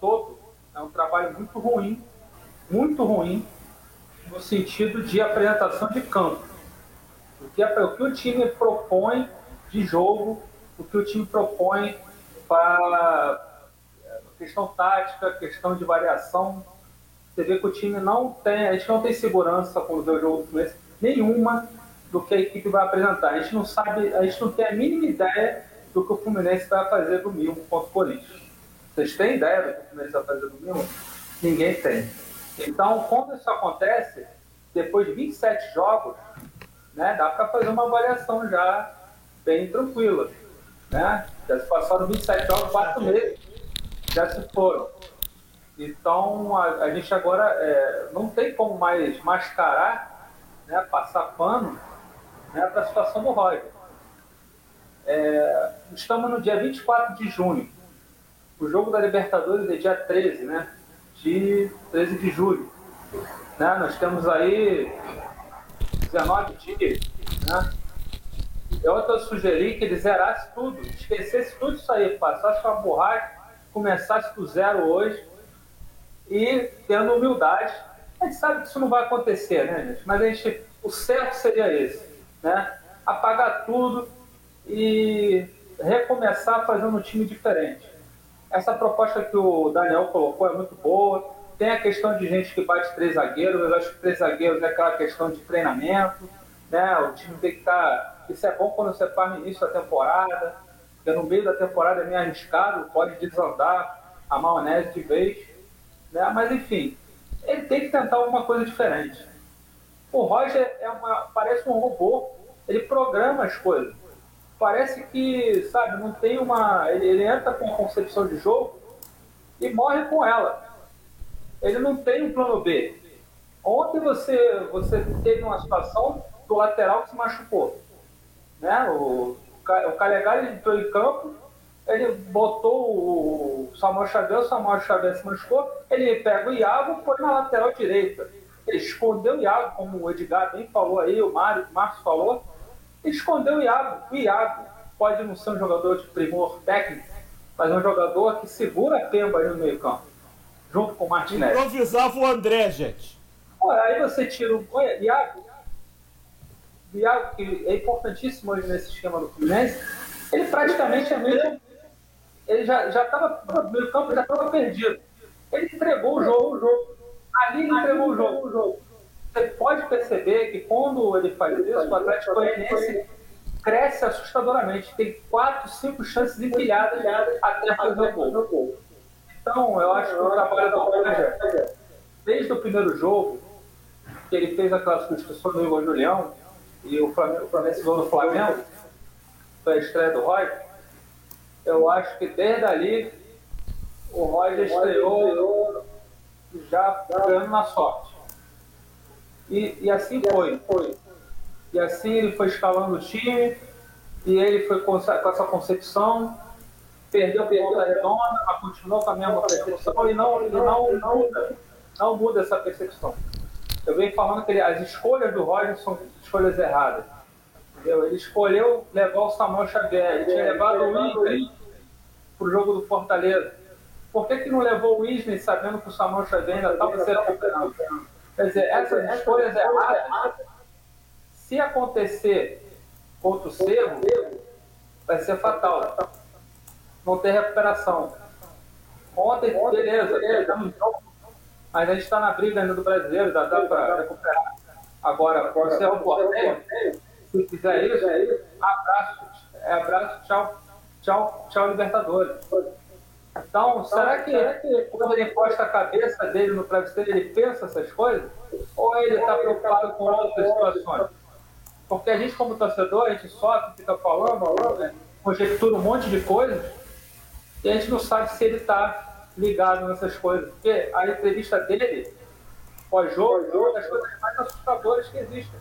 Speaker 3: todo, é um trabalho muito ruim, muito ruim, no sentido de apresentação de campo. O que, é, o que o time propõe de jogo, o que o time propõe para questão tática, questão de variação. Você vê que o time não tem, a gente não tem segurança quando vê o jogo do Fluminense, nenhuma do que a equipe vai apresentar. A gente não sabe, a gente não tem a mínima ideia do que o Fluminense vai fazer domingo contra o Corinthians. Vocês têm ideia do que o Fluminense vai fazer domingo? Ninguém tem. Então, quando isso acontece, depois de 27 jogos, né, dá para fazer uma avaliação já bem tranquila. Né? Já se passaram 27 jogos, 4 meses já se foram. Então a, a gente agora é, não tem como mais mascarar, né, passar pano né, para a situação do Roger. É, estamos no dia 24 de junho. O jogo da Libertadores é dia 13, né? De 13 de julho. Né? Nós temos aí 19 dias. Né? Eu até sugeri que ele zerasse tudo, esquecesse tudo isso aí, passasse com a borracha começasse do zero hoje e tendo humildade. A gente sabe que isso não vai acontecer, né, gente? Mas a gente, o certo seria esse, né? Apagar tudo e recomeçar fazendo um time diferente. Essa proposta que o Daniel colocou é muito boa. Tem a questão de gente que bate três zagueiros. Eu acho que três zagueiros é aquela questão de treinamento. Né? O time tem que estar. Tá, isso é bom quando você faz no início da temporada porque no meio da temporada é meio arriscado, pode desandar a maionese de vez. Né? Mas enfim, ele tem que tentar alguma coisa diferente. O Roger é uma, parece um robô, ele programa as coisas. Parece que, sabe, não tem uma. Ele, ele entra com a concepção de jogo e morre com ela. Ele não tem um plano B. Ontem você, você teve uma situação do lateral que se machucou. Né? O, o Calegari entrou em campo, ele botou o Samuel Xavier, o Samuel Xavier se machucou, ele pega o Iago e põe na lateral direita. Ele escondeu o Iago, como o Edgar bem falou aí, o Mário, o Marcos falou, ele escondeu o Iago. O Iago pode não ser um jogador de primor técnico, mas é um jogador que segura a tempo aí no meio campo, junto com o Martinelli.
Speaker 5: Improvisava o André, gente.
Speaker 3: Pô, aí você tira o Iago, Iago, que é importantíssimo hoje nesse esquema do Fluminense, ele praticamente é mesmo. Ele já estava no meio campo, já estava perdido. Ele entregou o jogo, o jogo. Ali ele entregou o jogo, o jogo. Você pode perceber que quando ele faz isso, o Atlético Goianiense cresce assustadoramente. Tem quatro, cinco chances empilhadas até fazer o gol. Então, eu acho que o trabalho do Roger, desde o primeiro jogo, que ele fez aquela substituição do Igor Julião, e o Flamengo, o Flamengo ganhou no Flamengo, foi a estreia do Roger, eu acho que desde ali o Roger estreou já ganhando na sorte. E, e assim foi. E assim ele foi escalando o time, e ele foi com essa, concepção, perdeu, perdeu a redonda, mas continuou com a mesma percepção e não, e não, não, não muda essa percepção. Eu venho falando que as escolhas do Roger são escolhas erradas. Entendeu? Ele escolheu levar o Samuel Xavier, ele tinha levado o Inter para o jogo do Fortaleza. Por que, que não levou o Isney sabendo que o Samuel Xavier ainda estava sendo recuperado? Quer dizer, essas escolhas erradas, se acontecer contra o Cerro, vai ser fatal. Não tem recuperação. Ontem, beleza, mas a gente está na briga ainda do brasileiro, dá, dá para recuperar. Agora, o Cerro Porteiro, se fizer isso, abraço, é abraço, tchau, tchau, tchau, Libertadores. Então, será que quando ele encosta a cabeça dele no travesseiro, ele pensa essas coisas? Ou ele está preocupado com outras situações? Porque a gente, como torcedor, a gente sofre, fica falando, né? conjectura um monte de coisas, e a gente não sabe se ele está ligado nessas coisas. Porque a entrevista dele, pós-jogo, é uma das coisas mais assustadoras que existem.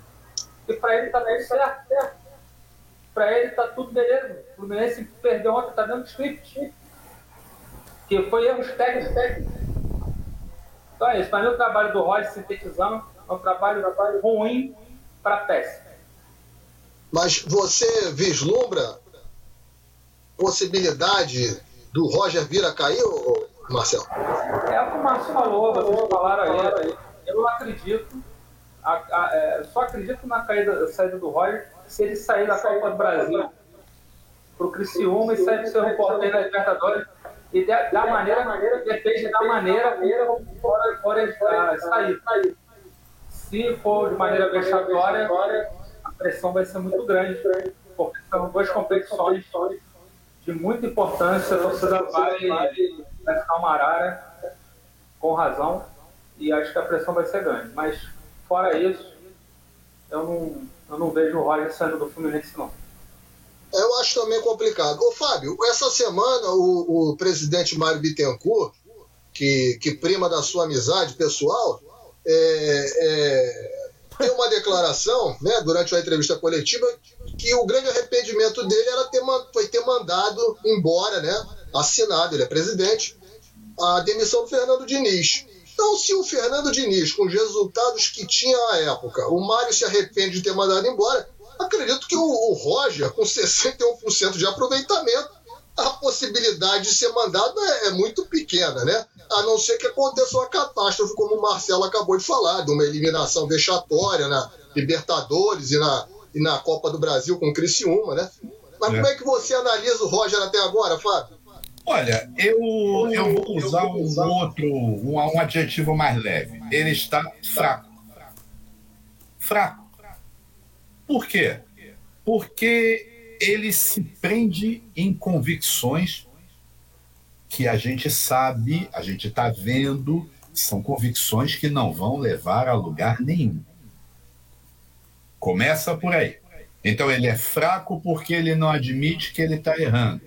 Speaker 3: E para ele está tudo certo, certo. Para ele está tudo beleza. O Fluminense perdeu ontem, está dentro do script. Que foi erros técnicos. Então é isso. Mim, o trabalho do Roy sintetizando é um trabalho, um trabalho ruim para péssimo.
Speaker 1: Mas você vislumbra possibilidade do Roger vir a cair, Marcelo?
Speaker 3: É o que o Márcio falou, vocês falaram aí. Eu não acredito. A, a, é, só acredito na caída, saída do Roger se ele sair da Copa do Brasil o Criciúma e sair do seu repórter da Libertadores. E da, da maneira, maneira, depende da maneira fora, fora sair. Se for de maneira vexatória, pressão vai ser muito grande, porque são duas competições de muita importância. A torcida vai, ficar uma arara, com razão, e acho que a pressão vai ser grande. Mas, fora isso, eu não, eu não vejo o Roger saindo do Fluminense, não.
Speaker 1: Eu acho também complicado. Ô, Fábio, essa semana o, o presidente Mário Bittencourt, que, que prima da sua amizade pessoal, é, é, tem uma declaração, né, durante a entrevista coletiva, que o grande arrependimento dele era ter, foi ter mandado embora, né, assinado, ele é presidente, a demissão do Fernando Diniz. Então, se o Fernando Diniz, com os resultados que tinha à época, o Mário se arrepende de ter mandado embora, acredito que o, o Roger, com 61% de aproveitamento, a possibilidade de ser mandado é, é, muito pequena, né? A não ser que aconteça uma catástrofe, como o Marcelo acabou de falar, de uma eliminação vexatória na Libertadores e na, e na Copa do Brasil com o Criciúma, né? Mas é. como é que você analisa o Roger até agora, Fábio?
Speaker 2: Olha, eu, eu vou usar um outro, um, um adjetivo mais leve. Ele está fraco. Fraco. Por quê? Porque ele se prende em convicções que a gente sabe, a gente está vendo, são convicções que não vão levar a lugar nenhum. Começa por aí. Então ele é fraco porque ele não admite que ele está errando.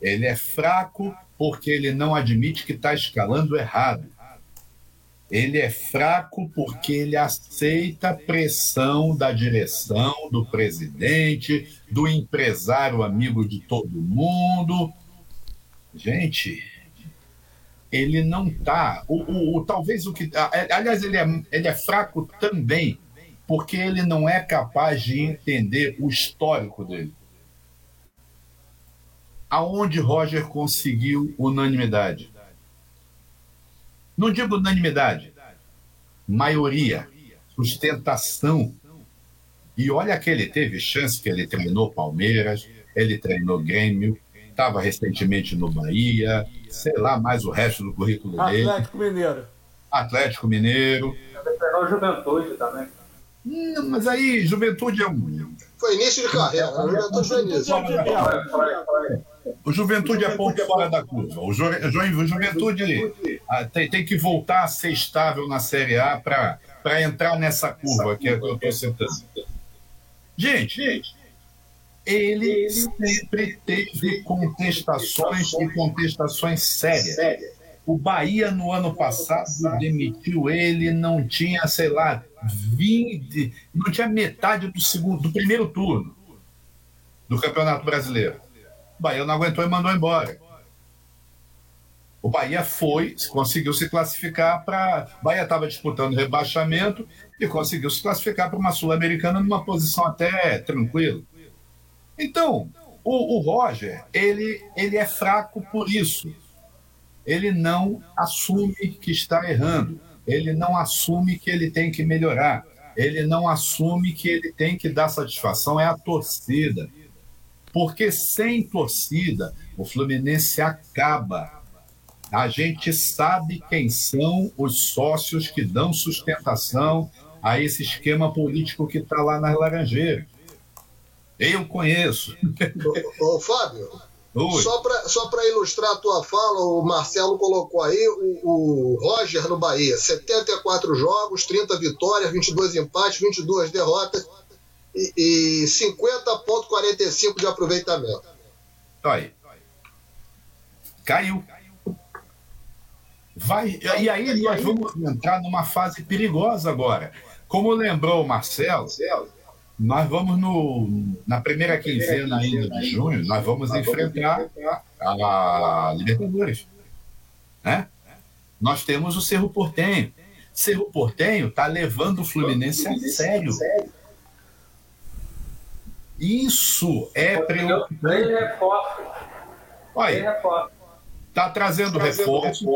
Speaker 2: Ele é fraco porque ele não admite que está escalando errado. Ele é fraco porque ele aceita pressão da direção, do presidente, do empresário amigo de todo mundo. Gente, ele não está. O, o, o, talvez o que. Aliás, ele é, ele é fraco também porque ele não é capaz de entender o histórico dele. Aonde Roger conseguiu unanimidade? Não digo unanimidade, maioria, sustentação. E olha que ele teve chance, que ele treinou Palmeiras, ele treinou Grêmio, estava recentemente no Bahia, sei lá mais o resto do currículo
Speaker 5: Atlético
Speaker 2: dele.
Speaker 5: Atlético Mineiro.
Speaker 2: Atlético Mineiro.
Speaker 3: Ele treinou Juventude também.
Speaker 2: Hum, mas aí, Juventude é um.
Speaker 1: Foi início de carreira, a Juventude foi início.
Speaker 2: O Juventude é ponto fora da curva. O, Ju, o Juventude ah, tem, que voltar a ser estável na Série A para entrar nessa curva que eu estou citando. Gente, ele sempre teve contestações e contestações sérias. O Bahia, no ano passado, demitiu ele, não tinha, sei lá, 20, não tinha metade do segundo, do primeiro turno do Campeonato Brasileiro. O Bahia não aguentou e mandou embora. O Bahia foi, conseguiu se classificar para. Bahia estava disputando rebaixamento e conseguiu se classificar para uma Sul-Americana numa posição até tranquila. Então, o, o, Roger, ele, ele é fraco por isso. Ele não assume que está errando. Ele não assume que ele tem que melhorar. Ele não assume que ele tem que dar satisfação. É a torcida. Porque sem torcida, o Fluminense acaba a gente sabe quem são os sócios que dão sustentação a esse esquema político que está lá nas Laranjeiras. Eu conheço.
Speaker 1: Ô, ô Fábio, Oi. só para ilustrar a tua fala, o Marcelo colocou aí o, o Roger no Bahia: 74 jogos, 30 vitórias, 22 empates, 22 derrotas e, e 50,45 de aproveitamento.
Speaker 2: Aí. Caiu. Vai, e aí nós vamos entrar numa fase perigosa agora. Como lembrou o Marcelo, nós vamos no, na primeira quinzena ainda de junho, nós vamos enfrentar a Libertadores. Né? Nós temos o Cerro Portenho. Cerro Portenho está levando o Fluminense a sério. Isso é preocupante. Olha, está trazendo reforço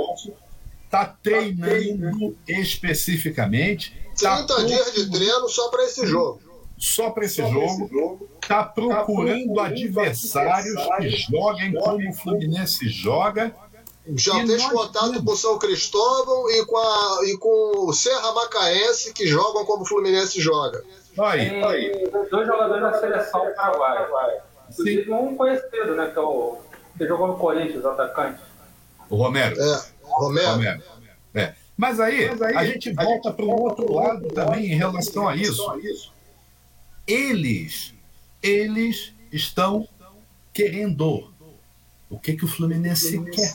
Speaker 2: está treinando especificamente.
Speaker 1: 30 tá dias de treino só para esse jogo.
Speaker 2: Só para esse, jogo. Está procurando adversários que joguem como o Fluminense joga.
Speaker 1: Já fez contato com o São Cristóvão e com, a, e com o Serra Macaense, que jogam como o Fluminense joga.
Speaker 3: Aí. aí. Dois jogadores da seleção paraguaia. Inclusive um conhecido, né? Que, é o, que jogou no Corinthians, atacante.
Speaker 2: O Romero.
Speaker 1: É. Romero.
Speaker 2: Romero. É. Mas, aí, Mas aí a gente volta para o outro lado também em relação a isso. Eles, eles estão querendo. O que, que o Fluminense quer?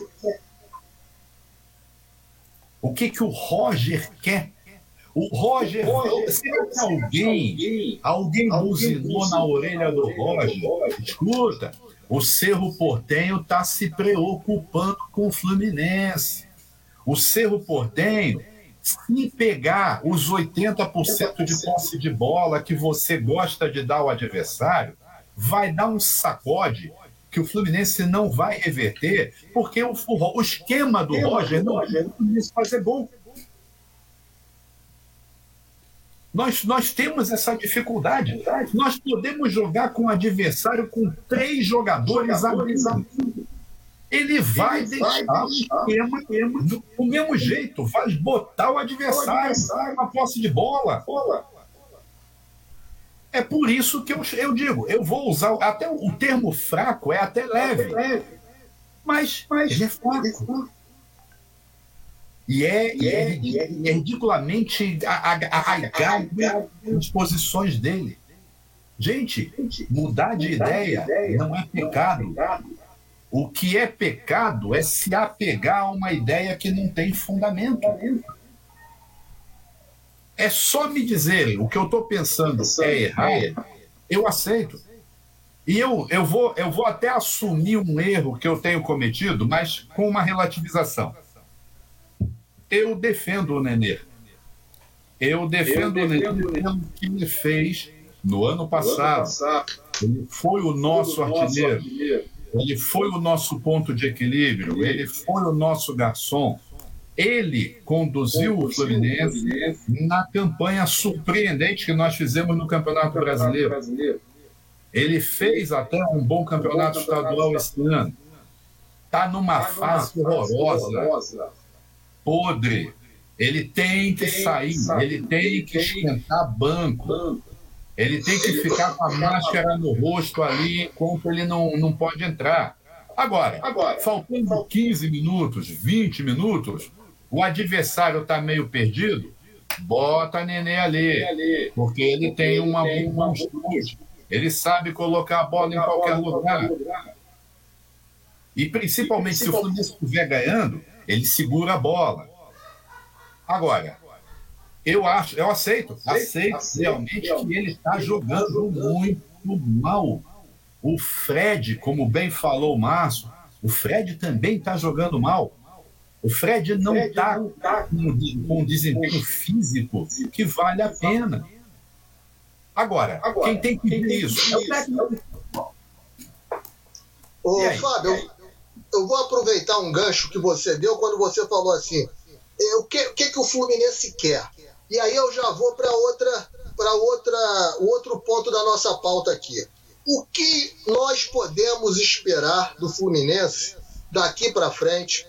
Speaker 2: O que, que o Roger quer? O Roger, será que alguém, alguém buzinou na orelha do Roger? Escuta, o Cerro Portenho está se preocupando com o Fluminense. O Cerro Portenho, se pegar os 80% de posse de bola que você gosta de dar ao adversário, vai dar um sacode que o Fluminense não vai reverter, porque o, o esquema do Roger não é fazer gol. Nós, nós temos essa dificuldade. Nós podemos jogar com o adversário com três jogadores abrindo. Ele vai Ele deixar vai o esquema do, do mesmo jeito, vai botar o adversário na posse de bola. É por isso que eu, eu digo, eu vou usar até o termo fraco é até leve, mas, mas ele é fraco. E é, e é, e é, é ridiculamente arraigado as posições dele. Gente, mudar de ideia não é pecado. O que é pecado é se apegar a uma ideia que não tem fundamento. É só me dizer o que eu estou pensando é errado, eu aceito. E eu, eu, vou, eu vou até assumir um erro que eu tenho cometido, mas com uma relativização. Eu defendo o Nenê. Eu defendo, eu defendo o Nenê pelo que ele fez no ano passado. Ele foi o nosso artilheiro. Ele foi o nosso ponto de equilíbrio. Ele foi o nosso garçom. Ele conduziu o Fluminense na campanha surpreendente que nós fizemos no Campeonato Brasileiro. Ele fez até um bom campeonato estadual esse ano. Está numa fase horrorosa podre. Ele tem que sair, ele tem que esquentar banco. Ele tem que ficar com a máscara no rosto ali enquanto ele não, não pode entrar. Agora, Agora faltando 15 minutos, 20 minutos, o adversário está meio perdido, bota Nenê ali, porque ele tem uma boa Ele sabe colocar a bola em qualquer lugar. E principalmente se o Fluminense estiver ganhando, ele segura a bola. Agora, Eu acho, eu aceito, aceito, aceito realmente que ele está jogando muito mal. O Fred, como bem falou o Márcio, o Fred também está jogando mal. O Fred não está tá com, com um desempenho físico que vale a pena. Agora, Agora quem tem que ver isso é o técnico.
Speaker 1: Ô, Fábio, eu vou aproveitar um gancho que você deu quando você falou assim: é, o que, o que, que o Fluminense quer? E aí eu já vou para outra, para outra, outro ponto da nossa pauta aqui. O que nós podemos esperar do Fluminense daqui para frente?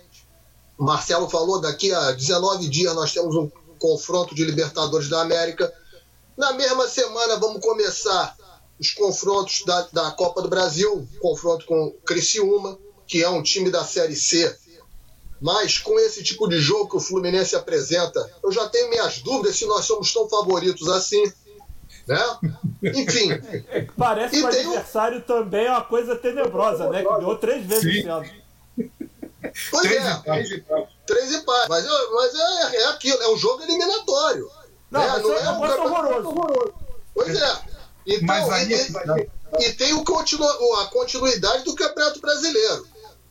Speaker 1: O Marcelo falou daqui a 19 dias nós temos um confronto de Libertadores da América. Na mesma semana vamos começar os confrontos da, da Copa do Brasil, confronto com Criciúma, que é um time da Série C mas com esse tipo de jogo que o Fluminense apresenta, eu já tenho minhas dúvidas se nós somos tão favoritos assim. Né? Enfim.
Speaker 5: Parece que o adversário um... também é uma coisa tenebrosa, né? Que ganhou três vezes esse ano.
Speaker 1: Pois três é, empates. três empates. Mas, mas é, é, aquilo, é um jogo eliminatório.
Speaker 5: Não, né? não é, é um horroroso. horroroso.
Speaker 1: Pois é. Então, mas aí, e, e, tem o continu, a continuidade do Campeonato Brasileiro.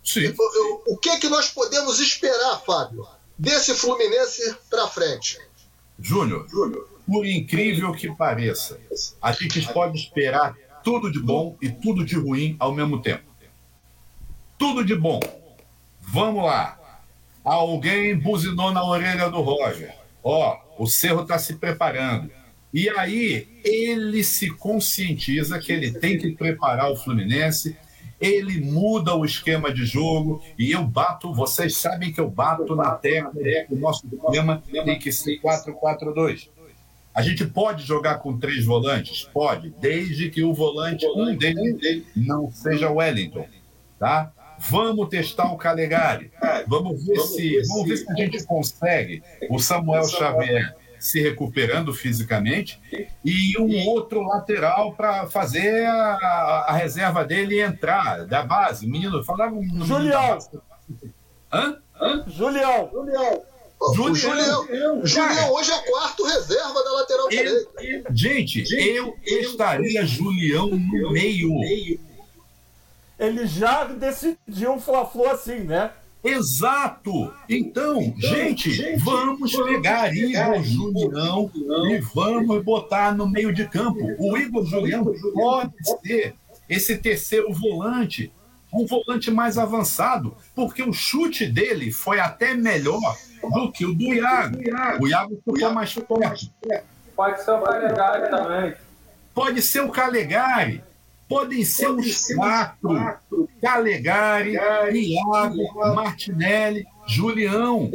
Speaker 1: Sim. O, o que, que nós podemos esperar, Fábio, desse Fluminense para frente?
Speaker 2: Júnior, por incrível que pareça, a gente pode esperar tudo de bom e tudo de ruim ao mesmo tempo. Tudo de bom. Vamos lá. Alguém buzinou na orelha do Roger. Ó, o Cerro está se preparando. E aí ele se conscientiza que ele tem que preparar o Fluminense ele muda o esquema de jogo e eu bato, vocês sabem que eu bato na tecla, o nosso esquema tem que ser 4-4-2. A gente pode jogar com três volantes? Pode, desde que o volante, um deles, não seja Wellington, tá? Vamos testar o Calegari. Vamos ver se, vamos ver se a gente consegue o Samuel Xavier se recuperando fisicamente, e um outro lateral para fazer a, a, reserva dele entrar da base. O menino falava. Um
Speaker 5: Julião!
Speaker 2: Hã? Hã?
Speaker 5: Julião!
Speaker 1: Julião! Julião, Julião, Julião hoje é quarto reserva da lateral direita.
Speaker 2: Gente, eu estaria Julião no meio.
Speaker 5: Ele já decidiu um Fla-Flu assim, né?
Speaker 2: Exato! Então, gente, vamos pegar Igor Julião e vamos botar no meio de campo. O Igor Julião pode ser esse terceiro volante, um volante mais avançado, porque o chute dele foi até melhor do que o do Iago. O Iago ficou mais forte.
Speaker 3: Pode ser o Calegari também.
Speaker 2: Pode ser o Calegari podem ser os quatro: Calegari, Iago, Martinelli, Julião.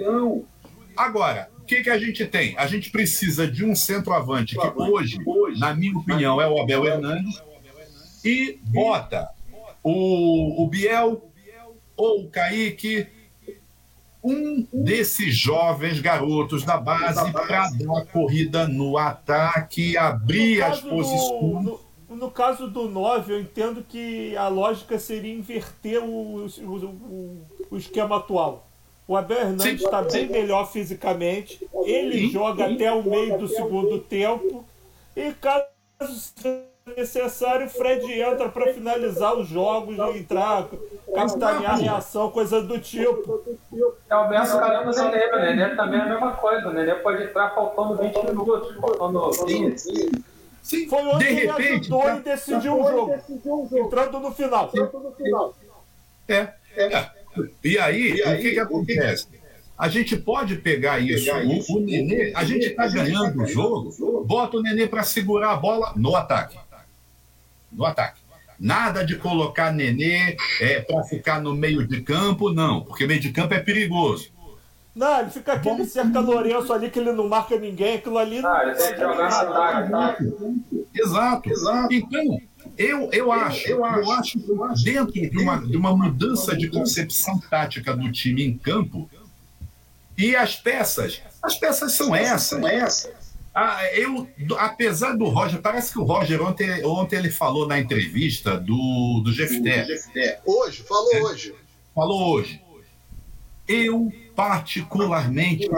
Speaker 2: Agora, o que, que a gente tem? A gente precisa de um centroavante que hoje, na minha opinião, é o Abel Hernandes, e bota o, o Biel ou o Kaique, um desses jovens garotos da base para dar corrida no ataque, abrir as posições.
Speaker 5: No caso do 9, eu entendo que a lógica seria inverter o, o, o, o esquema atual. O Abel Hernandes está bem melhor fisicamente, ele sim, joga sim, até o meio do segundo tempo, e caso seja necessário, o Fred entra para finalizar os jogos, entrar, capitanear a reação, coisa do tipo.
Speaker 3: É o mesmo caso do Nenê, o Nenê também é a mesma coisa, o Nenê pode entrar faltando 20 minutos, faltando 15.
Speaker 5: Sim, Foi onde de ele repente, ajudou tá, e decidiu o jogo, entrando no final. no final.
Speaker 2: É, é. E aí, e aí o que, que acontece? A gente pode pegar isso. O, o Nenê, a gente está ganhando o jogo, bota o Nenê para segurar a bola no ataque. No ataque. Nada de colocar Nenê é, para ficar no meio de campo, não, porque meio de campo é perigoso.
Speaker 5: Não, ele fica aquele cerca Lourenço ali que ele não marca ninguém, aquilo ali ah, não.
Speaker 3: Ele tem que jogar
Speaker 2: tá? Exato. Exato. Então, eu, eu, acho, eu, eu acho que dentro de uma, de uma mudança de concepção tática do time em campo, e as peças, as peças são essas. São essas. Ah, eu, apesar do Roger, parece que o Roger ontem, ontem ele falou na entrevista do, do GFT.
Speaker 1: Hoje, falou é, hoje.
Speaker 2: Falou hoje. Eu particularmente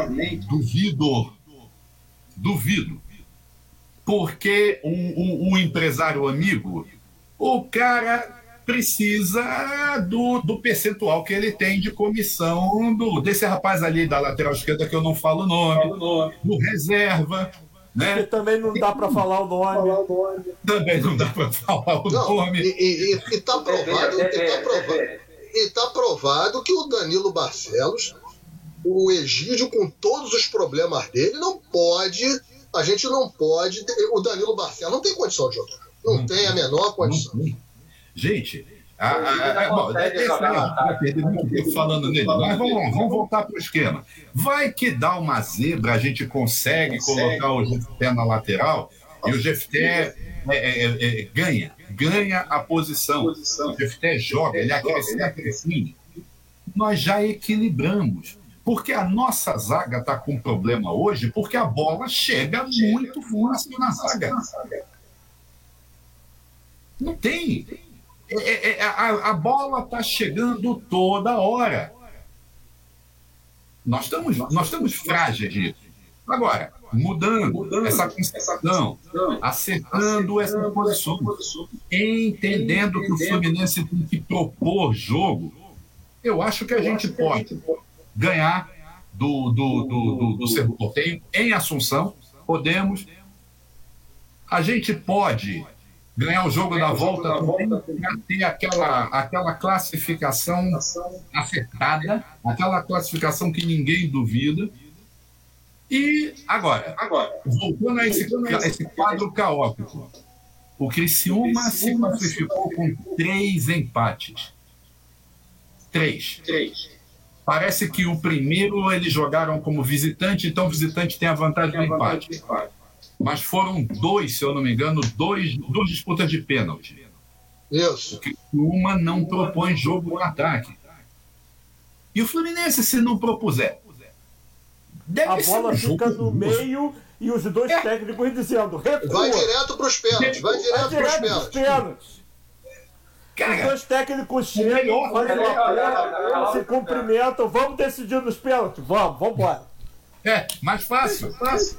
Speaker 2: duvido duvido. Porque o, o, o empresário amigo, o cara precisa do, do percentual que ele tem de comissão do, desse rapaz ali da lateral esquerda, que eu não falo o nome, do reserva. Né?
Speaker 5: E também não dá para falar o nome.
Speaker 2: Também não dá para falar o
Speaker 1: não,
Speaker 2: nome.
Speaker 1: E está provado, e tá provado, e tá provado que o Danilo Barcelos, o Egídio, com todos os problemas dele, não pode. A gente não pode. O Danilo Barcelos não tem condição de jogar. Não, não tem a menor condição.
Speaker 2: Gente, a, a, a, bom, vai perder muito tempo falando nele, mas vamos, vamos voltar para o esquema. Vai que dá uma zebra, a gente consegue colocar o Jefté na lateral e o Jefté é, é, é, é, ganha, ganha a posição. O Jefté joga, ele acrescenta assim. Nós já equilibramos. Porque a nossa zaga está com problema hoje, porque a bola chega muito fácil na zaga. Não tem. É, é, é, a, a bola está chegando toda hora. Nós estamos, nós estamos frágeis disso. Agora, mudando, mudando. essa concepção, acertando essas posições, entendendo que o Fluminense tem que propor jogo, eu acho que a gente pode ganhar do, do, do, do, do Cerro Porteio em Assunção, podemos. A gente pode ganhar o jogo da volta para ter aquela, aquela classificação. acertada, aquela classificação que ninguém duvida. E agora, agora voltando a esse, a esse quadro caótico, o Criciúma se classificou com três empates. Três. Três. Parece que o primeiro eles jogaram como visitante, então o visitante tem a vantagem do empate mas foram dois, se eu não me engano, dois, duas disputas de pênalti.
Speaker 1: Isso.
Speaker 2: Uma não propõe jogo no ataque. E o Fluminense, se não propuser,
Speaker 5: deve a bola fica no meio e os dois é. técnicos dizendo: recua.
Speaker 1: Vai direto para os pênaltis. Vai direto, para os pênaltis. pênaltis.
Speaker 5: Cara, os dois técnicos chegam, fazem uma se cumprimentam, vamos decidir nos pênaltis, vamos, vamos embora.
Speaker 2: É, mais fácil, fácil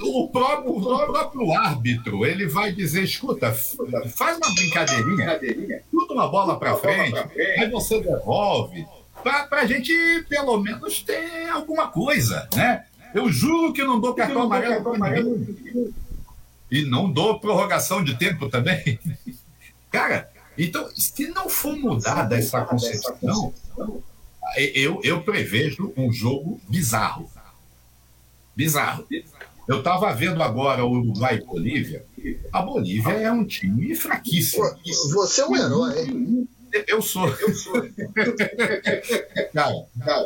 Speaker 2: o próprio, o próprio árbitro ele vai dizer: escuta, faz uma brincadeirinha, chuta uma bola para frente, aí você devolve, para a gente pelo menos ter alguma coisa, né? Eu juro que não dou cartão amarelo para ninguém. E não dou prorrogação de tempo também. Cara, então, se não for mudada essa concepção, eu, eu prevejo um jogo bizarro. Bizarro. Eu estava vendo agora o Uruguai e Bolívia. A Bolívia é um time fraquíssimo.
Speaker 1: Você é um herói, hein?
Speaker 2: Eu sou. Eu sou. Cara,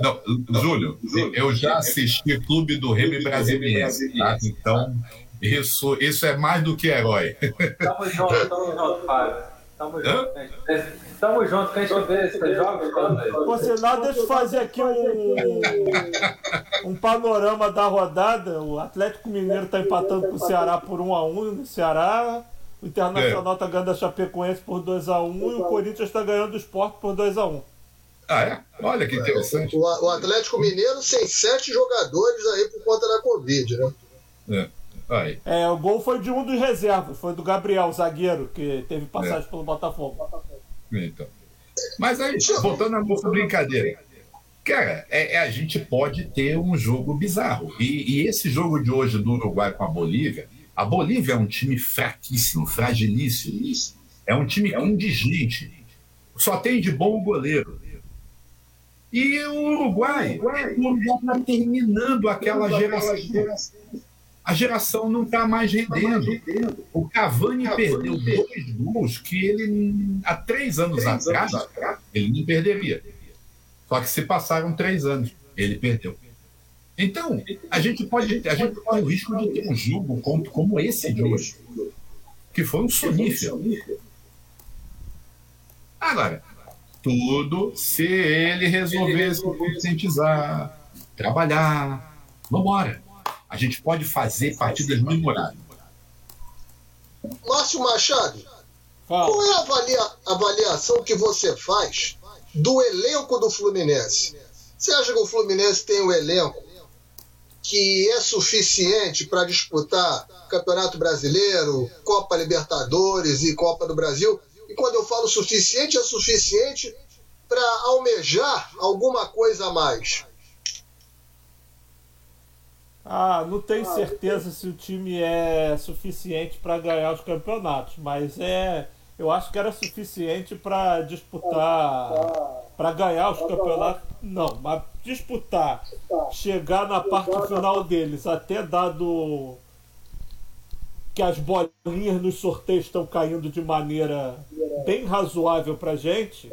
Speaker 2: não, Júlio, eu já assisti Clube do Remy Brasiliense, tá? Então, isso, isso é mais do que herói.
Speaker 3: Tamo junto, tamo junto, Fábio. Tamo junto. Tamo junto, que a gente vê esses jogos.
Speaker 5: Por sinal, deixa eu fazer aqui um, um panorama da rodada. O Atlético Mineiro está empatando com o Ceará por 1 a 1 no Ceará. O Internacional está é. ganhando a Chapecoense por 2 a 1 e o Corinthians está ganhando o Sport por 2 a 1
Speaker 2: Ah, é? Olha que interessante.
Speaker 1: O, Atlético Mineiro sem sete jogadores aí por conta da Covid, né?
Speaker 2: É. Aí.
Speaker 5: É, o gol foi de um dos reservas, foi do Gabriel, zagueiro, que teve passagem é. pelo Botafogo.
Speaker 2: Então. Mas aí, voltando a nossa brincadeira. Cara, é, é, a gente pode ter um jogo bizarro. E, e, esse jogo de hoje do Uruguai com a Bolívia, a Bolívia é um time fraquíssimo, fragilíssimo. É um time indigente. Só tem de bom o goleiro. E o Uruguai, o Uruguai está terminando aquela geração a geração não está mais rendendo. O Cavani perdeu dois gols que ele, há três anos atrás, ele não perderia. Só que se passaram três anos, ele perdeu. Então, a gente pode, a gente corre o risco de ter um jogo como, como esse de hoje, que foi um sonífero. Agora, tudo se ele resolver se conscientizar, trabalhar, vambora a gente pode fazer partidas memoráveis.
Speaker 1: Márcio Machado, Fala. qual é a avalia, avaliação que você faz do elenco do Fluminense? Você acha que o Fluminense tem um elenco que é suficiente para disputar Campeonato Brasileiro, Copa Libertadores e Copa do Brasil? E quando eu falo suficiente, é suficiente para almejar alguma coisa a mais?
Speaker 5: Ah, não tenho certeza se o time é suficiente para ganhar os campeonatos, mas é, eu acho que era suficiente para disputar, para ganhar os campeonatos. Não, mas disputar, chegar na parte final deles, até dado que as bolinhas nos sorteios estão caindo de maneira bem razoável para gente.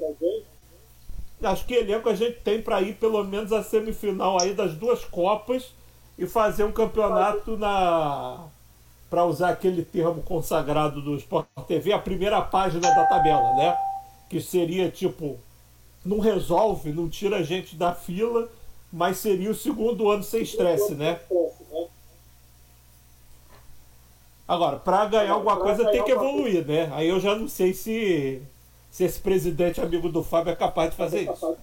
Speaker 5: Acho que elenco a gente tem para ir pelo menos a semifinal aí das duas copas e fazer um campeonato na para usar aquele termo consagrado do Sport TV, a primeira página da tabela, né? Que seria tipo, não resolve, não tira a gente da fila, mas seria o segundo ano sem estresse, né? Agora, para ganhar alguma coisa tem que evoluir, né? Aí eu já não sei se, se esse presidente amigo do Fábio é capaz de fazer isso.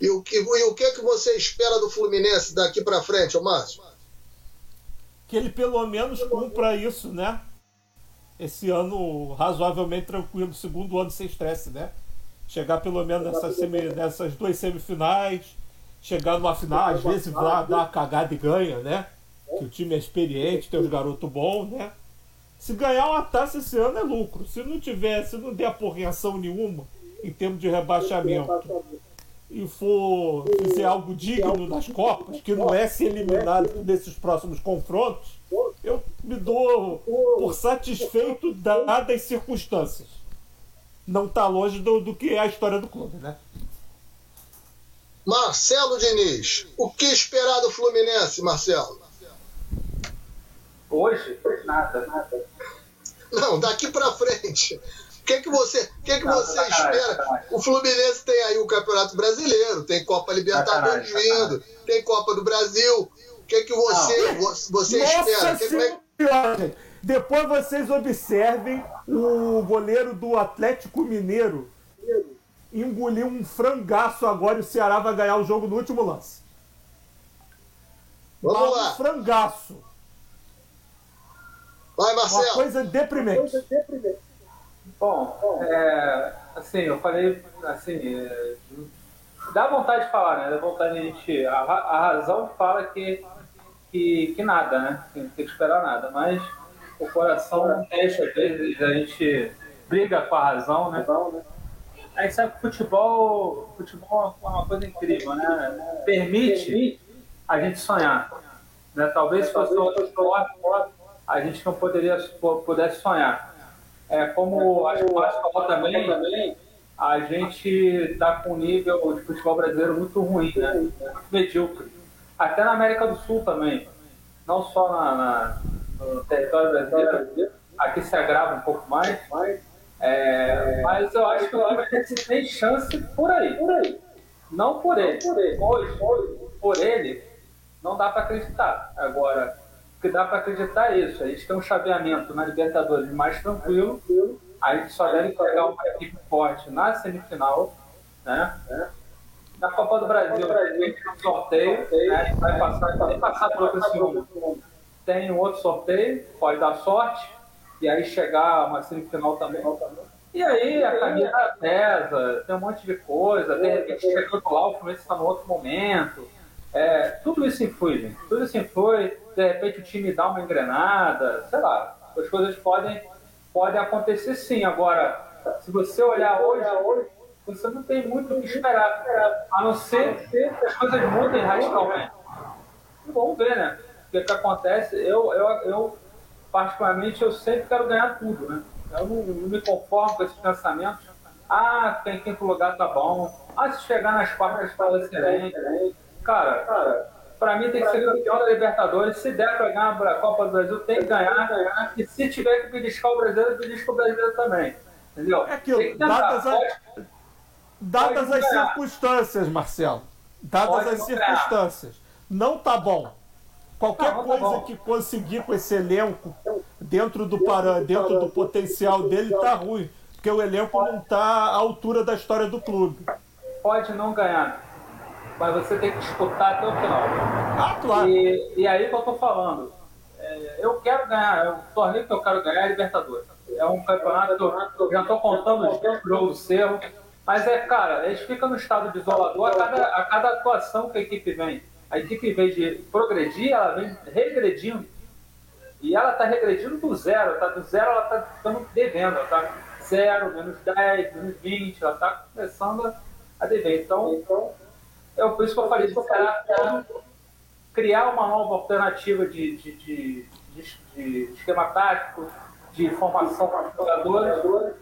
Speaker 1: E o que, e o que, que você espera do Fluminense daqui para frente, ô Márcio?
Speaker 5: Que ele pelo menos cumpra isso, né? Esse ano razoavelmente tranquilo, segundo ano sem estresse, né? Chegar pelo menos nessas, semi, nessas duas semifinais, chegar numa final, às vezes dá, dá uma cagada e ganha, né? Que o time é experiente, tem os garotos bons, né? Se ganhar uma taça esse ano é lucro. Se não tiver, se não der aporreação nenhuma em termos de rebaixamento e for fizer algo digno das Copas, que não é ser eliminado nesses próximos confrontos, eu me dou por satisfeito dadas as circunstâncias. Não está longe do, do que é a história do clube, né?
Speaker 1: Marcelo Diniz, o que esperar do Fluminense, Marcelo?
Speaker 3: Hoje, nada, nada.
Speaker 1: Não, daqui para frente. O que, que você, que que você espera? O Fluminense tem aí o Campeonato Brasileiro, tem Copa Libertadores vindo, tem Copa do Brasil. O que, que você, você espera? Que,
Speaker 5: que... Depois vocês observem o goleiro do Atlético Mineiro engoliu um frangaço agora e o Ceará vai ganhar o jogo no último lance.
Speaker 1: Vamos Mas lá.
Speaker 5: Um frangaço.
Speaker 1: Vai, Marcelo.
Speaker 5: Uma coisa deprimente. Uma coisa deprimente.
Speaker 3: Bom, é, assim, eu falei, assim, é, dá vontade de falar, né? Dá vontade de a gente. A, a razão fala que, que, que nada, né? Tem, tem que esperar nada, mas o coração não deixa, às vezes a gente briga com a razão, né? Aí sabe que futebol, futebol é uma coisa incrível, né? Permite a gente sonhar. Né? Talvez se fosse outro esporte, a gente não poderia pudesse sonhar é, como acho que o Márcio falou também, a gente está com um nível de futebol brasileiro muito ruim, né? Muito medíocre. Até na América do Sul também. Não só na, na no território brasileiro, aqui se agrava um pouco mais. É, mas eu acho que o Fluminense tem chance por aí. Por aí. Não por ele. Hoje, por ele, não dá para acreditar. Agora, que dá para acreditar isso. A gente tem um chaveamento na Libertadores mais tranquilo. A gente só deve pegar uma equipe forte na semifinal. Né? Na Copa do Brasil, tem um sorteio. Né? Vai passar, vai passar por outro segundo. Tem um outro sorteio, pode dar sorte. E aí chegar uma semifinal também. E aí a camisa pesa, tem um monte de coisa. De repente chegando lá, o Fluminense está no outro momento. É, tudo isso influi, gente. Tudo isso influi de repente o time dá uma engrenada, sei lá, as coisas podem, podem acontecer sim. Agora, se você olhar hoje, você não tem muito o que esperar, a não ser que as coisas mudem radicalmente. Vamos ver, né? O que, que acontece, eu, eu, eu, particularmente, eu sempre quero ganhar tudo, né? Eu não, não me conformo com esses pensamentos. Ah, tem quinto lugar tá bom. Ah, se chegar nas quartas está excelente. Cara, cara para mim tem que ser campeão da Libertadores. Se der para ganhar a Copa do Brasil, tem que ganhar. ganhar. E se tiver que beliscar o brasileiro, belisca o brasileiro também. Entendeu?
Speaker 5: É aquilo, dadas, a, dadas as circunstâncias, Marcelo. Dadas pode as circunstâncias. Não tá bom. Qualquer não, não tá coisa tá que conseguir com esse elenco dentro do, para, dentro do potencial dele tá ruim. Porque o elenco não tá à altura da história do clube.
Speaker 3: Pode não ganhar mas você tem que disputar até o final.
Speaker 5: Ah, claro.
Speaker 3: E, e aí que eu tô falando. É, eu quero ganhar, é um torneio que eu quero ganhar é Libertadores. É um campeonato que eu, já estou contando os jogos do Cerro. Mas é, cara, eles ficam no estado de isolador a cada, a cada atuação que a equipe vem. A equipe, em vez de progredir, ela vem regredindo. E ela está regredindo do zero. Tá, do zero ela está ficando devendo. Ela está zero, menos 10, menos 20. Ela está começando a dever. Então, então é por isso que eu falei de esperar criar uma nova alternativa de, de, de, de, esquema tático, de formação para jogadores,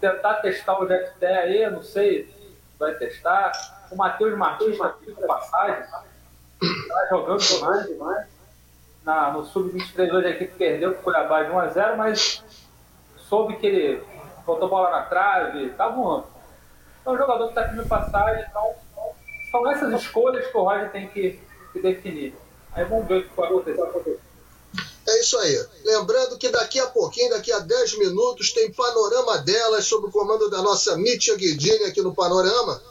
Speaker 3: tentar testar o Jet aí, não sei, vai testar. O Matheus Martins está aqui com passagem, está jogando demais, demais. Na, no Sub-23 hoje a equipe perdeu com o Cuiabá de 1x0, mas soube que ele botou bola na trave, tá voando. Então o jogador que está aqui no passagem, então são essas escolhas que o Roger tem que, que definir. Aí vamos ver o que vai acontecer.
Speaker 1: É isso aí. Lembrando que daqui a pouquinho, daqui a 10 minutos, tem panorama delas sob o comando da nossa Mítia Guidini aqui no Panorama,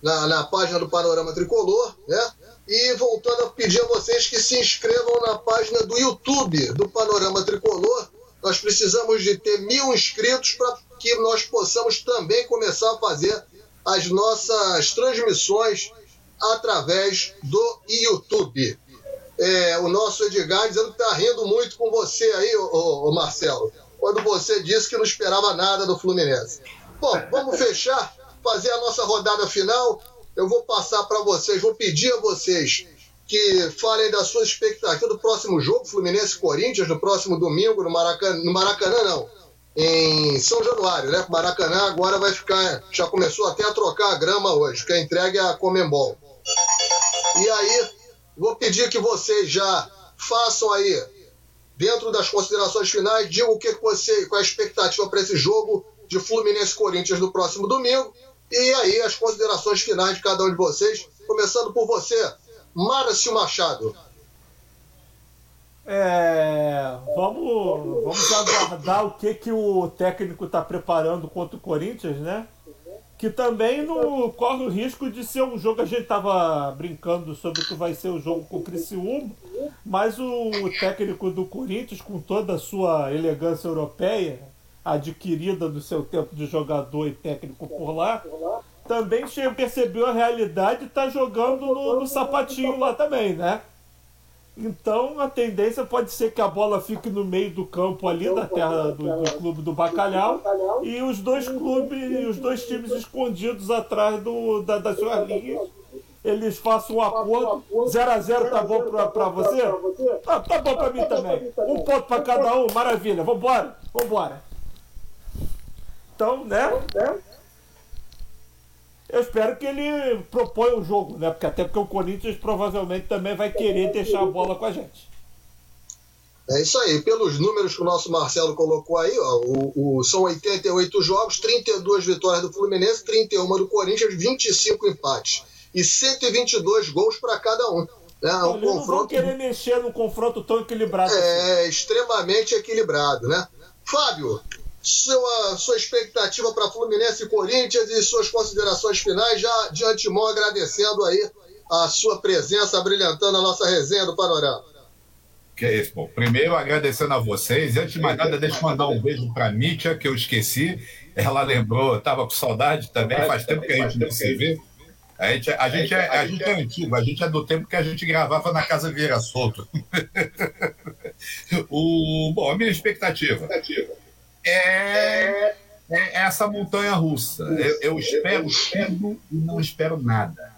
Speaker 1: na, na página do Panorama Tricolor, né? E voltando a pedir a vocês que se inscrevam na página do YouTube do Panorama Tricolor. Nós precisamos de ter mil inscritos para que nós possamos também começar a fazer as nossas transmissões através do YouTube é, o nosso Edgar dizendo que está rindo muito com você aí, ô, ô, Marcelo, quando você disse que não esperava nada do Fluminense. Bom, vamos fechar, fazer a nossa rodada final. Eu vou passar para vocês, vou pedir a vocês que falem da sua expectativa do próximo jogo, Fluminense-Corinthians, no próximo domingo, no Maracanã, no Maracanã não, em São Januário, né? Maracanã agora vai ficar, já começou até a trocar a grama hoje, que é entregue a Comembol. E aí, Vou pedir que vocês já façam aí, dentro das considerações finais, digam o que você, qual é a expectativa para esse jogo de Fluminense Corinthians no próximo domingo. E aí as considerações finais de cada um de vocês, começando por você, Márcio Machado.
Speaker 5: É, vamos, vamos aguardar o que, que o técnico está preparando contra o Corinthians, né? Que também não corre o risco de ser um jogo. A gente estava brincando sobre o que vai ser o jogo com o Criciúma, mas o técnico do Corinthians, com toda a sua elegância europeia, adquirida no seu tempo de jogador e técnico por lá, também percebeu a realidade e está jogando no, no sapatinho lá também, né? Então a tendência pode ser que a bola fique no meio do campo ali da terra do, do clube do Bacalhau e os dois clubes, os dois times escondidos atrás do, da, das suas linhas. Eles façam um acordo. 0 a 0 tá bom para você? Ah, tá bom para mim também. Um ponto para cada um, maravilha. Vambora, vambora. Então, né? Eu espero que ele proponha um jogo, né? Porque até porque o Corinthians provavelmente também vai querer deixar a bola com a gente.
Speaker 1: É isso aí. Pelos números que o nosso Marcelo colocou aí, ó, o, o, são 88 jogos, 32 vitórias do Fluminense, 31 do Corinthians, 25 empates. E 122 gols para cada um. Né? É
Speaker 5: um confronto... não querer mexer num confronto tão equilibrado.
Speaker 1: É, assim. extremamente equilibrado, né? Fábio, sua, sua expectativa para Fluminense e Corinthians e suas considerações finais, já de antemão agradecendo aí a sua presença, brilhantando a nossa resenha do Panorama.
Speaker 2: Que é isso, bom. Primeiro, agradecendo a vocês. E antes de mais nada, deixa eu mandar um beijo para a Mítia, que eu esqueci. Ela lembrou, estava com saudade também, faz tempo que a gente não se vê. A gente, a, gente é, a gente é antigo, a gente é do tempo que a gente gravava na Casa Vieira Solto. o, bom, a minha expectativa é, é essa montanha russa. Eu, eu espero tudo e não espero nada.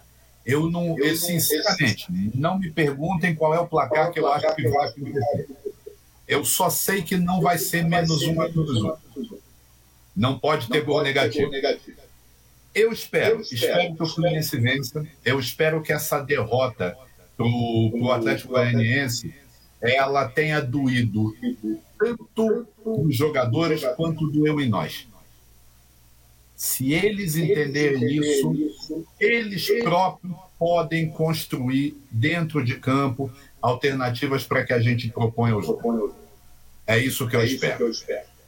Speaker 2: Eu não, eu, sinceramente, não me perguntem qual é o placar que eu acho que vai acontecer. Eu só sei que não vai ser menos um menos um. Não pode ter gol negativo. Eu espero, espero que o Fluminense vença. Eu espero que essa derrota para o Atlético Goianiense ela tenha doído tanto nos jogadores quanto doeu em nós. Se eles entenderem isso, eles próprios podem construir dentro de campo alternativas para que a gente proponha o jogo. É isso que eu, é espero.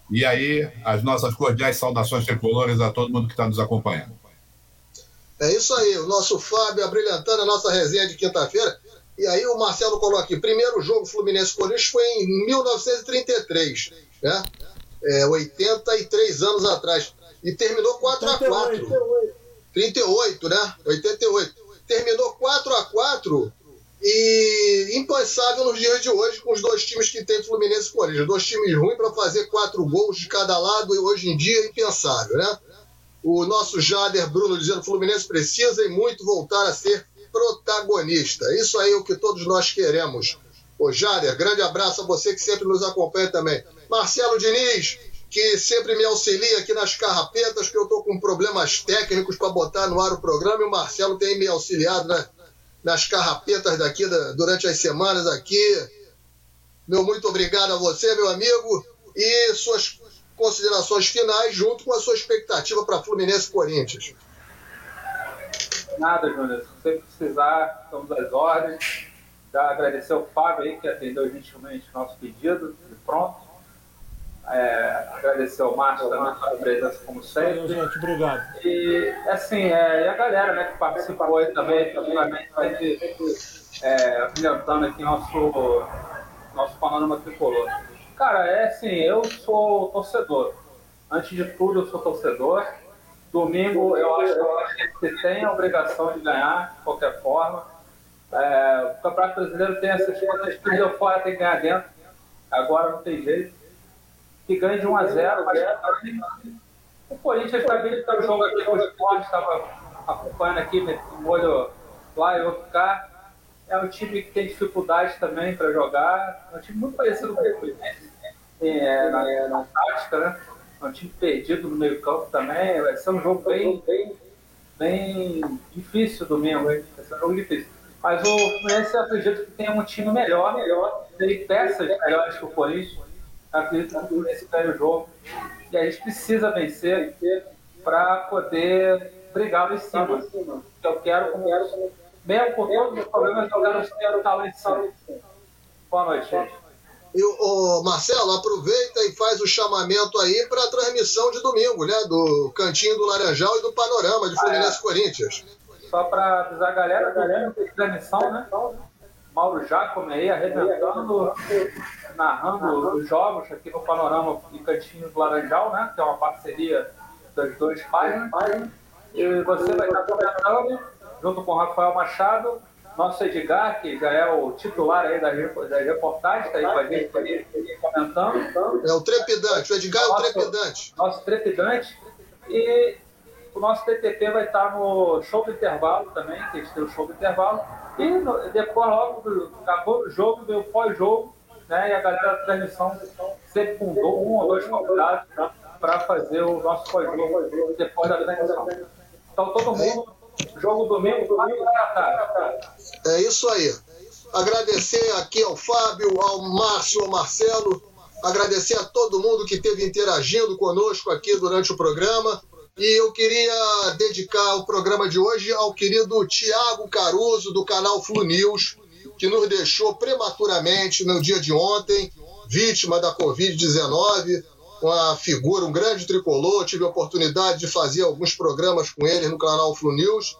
Speaker 2: E aí, as nossas cordiais saudações tricolores a todo mundo que está nos acompanhando.
Speaker 1: É isso aí, o nosso Fábio abrilhantando a nossa resenha de quinta-feira. E aí o Marcelo coloca aqui, primeiro jogo Fluminense-Corinthians foi em 1933, né? É, 83 anos atrás. E terminou 4 x 4 38, né? 88. Terminou 4 x 4 e impensável nos dias de hoje com os dois times que tem Fluminense e Corinthians. Dois times ruins para fazer quatro gols de cada lado e hoje em dia é impensável, né? O nosso Jader Bruno dizendo que Fluminense precisa e muito voltar a ser protagonista. Isso aí é o que todos nós queremos. Ô Jader, grande abraço a você que sempre nos acompanha também. Marcelo Diniz, que sempre me auxilia aqui nas carrapetas, que eu estou com problemas técnicos para botar no ar o programa, e o Marcelo tem me auxiliado nas carrapetas daqui da, durante as semanas aqui. Meu muito obrigado a você, meu amigo, e suas considerações finais junto com a sua expectativa para Fluminense Corinthians.
Speaker 3: Nada, Júnior. Se você precisar, estamos às ordens. Já agradecer ao Fábio aí, que atendeu gentilmente o nosso pedido, de pronto. É, agradecer ao Márcio também pela presença, como sempre. Valeu,
Speaker 5: gente, obrigado.
Speaker 3: E, assim, é, e a galera né, que participou aí também, também sempre é, brilhantando aqui nosso, nosso panorama tricolor. Cara, é assim, eu sou torcedor. Antes de tudo, eu sou torcedor. Domingo, eu acho que a gente tem a obrigação de ganhar, de qualquer forma. É, o Campeonato Brasileiro tem essas coisas, perdeu fora, tem que ganhar dentro. Agora não tem jeito. Que ganhe de 1 a 0 mas o Corinthians vai vir o jogo aqui com o esporte, estava acompanhando aqui, um olho lá e outro cá. É um time que tem dificuldade também para jogar. É um time muito parecido com o Fluminense é, na, na tática, né? É um time perdido no meio campo também. Vai ser um jogo bem, bem, bem difícil domingo, hein? Vai ser um jogo difícil. Mas o Fluminense eu acredito que tem um time melhor, melhor, tem peças melhores que o Corinthians. Eu acredito que o Fluminense ganha o jogo. E a gente precisa vencer para poder brigar lá em cima. Eu quero, mesmo com todos os problemas, eu quero estar lá em cima. Boa noite, gente.
Speaker 1: E o Marcelo, aproveita e faz o chamamento aí para a transmissão de domingo, né? Do Cantinho do Laranjal e do Panorama de Fluminense ah, é. Corinthians.
Speaker 3: Só para avisar a galera, a galera tem transmissão, né? Mauro Jacome aí arrebentando, narrando os jogos aqui no Panorama e Cantinho do Laranjal, né? Que é uma parceria das duas páginas. E você vai estar comentando junto com o Rafael Machado nosso Edgar, que já é o titular aí das, das reportagens, está aí com a gente comentando.
Speaker 1: É o trepidante, o Edgar nosso, é o trepidante.
Speaker 3: Nosso trepidante. E o nosso TTP vai estar no show do intervalo também, que a gente tem o show do intervalo. E no, depois, logo, acabou o jogo, veio o pós-jogo, né? E a galera da transmissão sempre fundou um ou dois convidados para fazer o nosso pós-jogo depois da transmissão. Então todo mundo Jogo domingo, domingo da tarde.
Speaker 1: É isso aí. Agradecer aqui ao Fábio, ao Márcio, ao Marcelo, agradecer a todo mundo que esteve interagindo conosco aqui durante o programa. E eu queria dedicar o programa de hoje ao querido Tiago Caruso, do canal Flu News, que nos deixou prematuramente no dia de ontem, vítima da Covid-19 uma figura, um grande tricolor. Tive a oportunidade de fazer alguns programas com ele no canal Flu News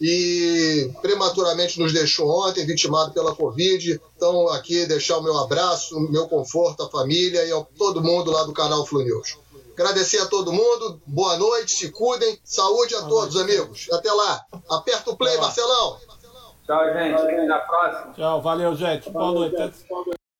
Speaker 1: e prematuramente nos deixou ontem, vitimado pela Covid. Então, aqui deixar o meu abraço, o meu conforto à família e a todo mundo lá do canal Flu News. Agradecer a todo mundo, boa noite, se cuidem, saúde a todos, amigos. Até lá. Aperta o play, Marcelão.
Speaker 3: Tchau, gente. Até a próxima.
Speaker 5: Tchau, valeu, gente. Boa noite.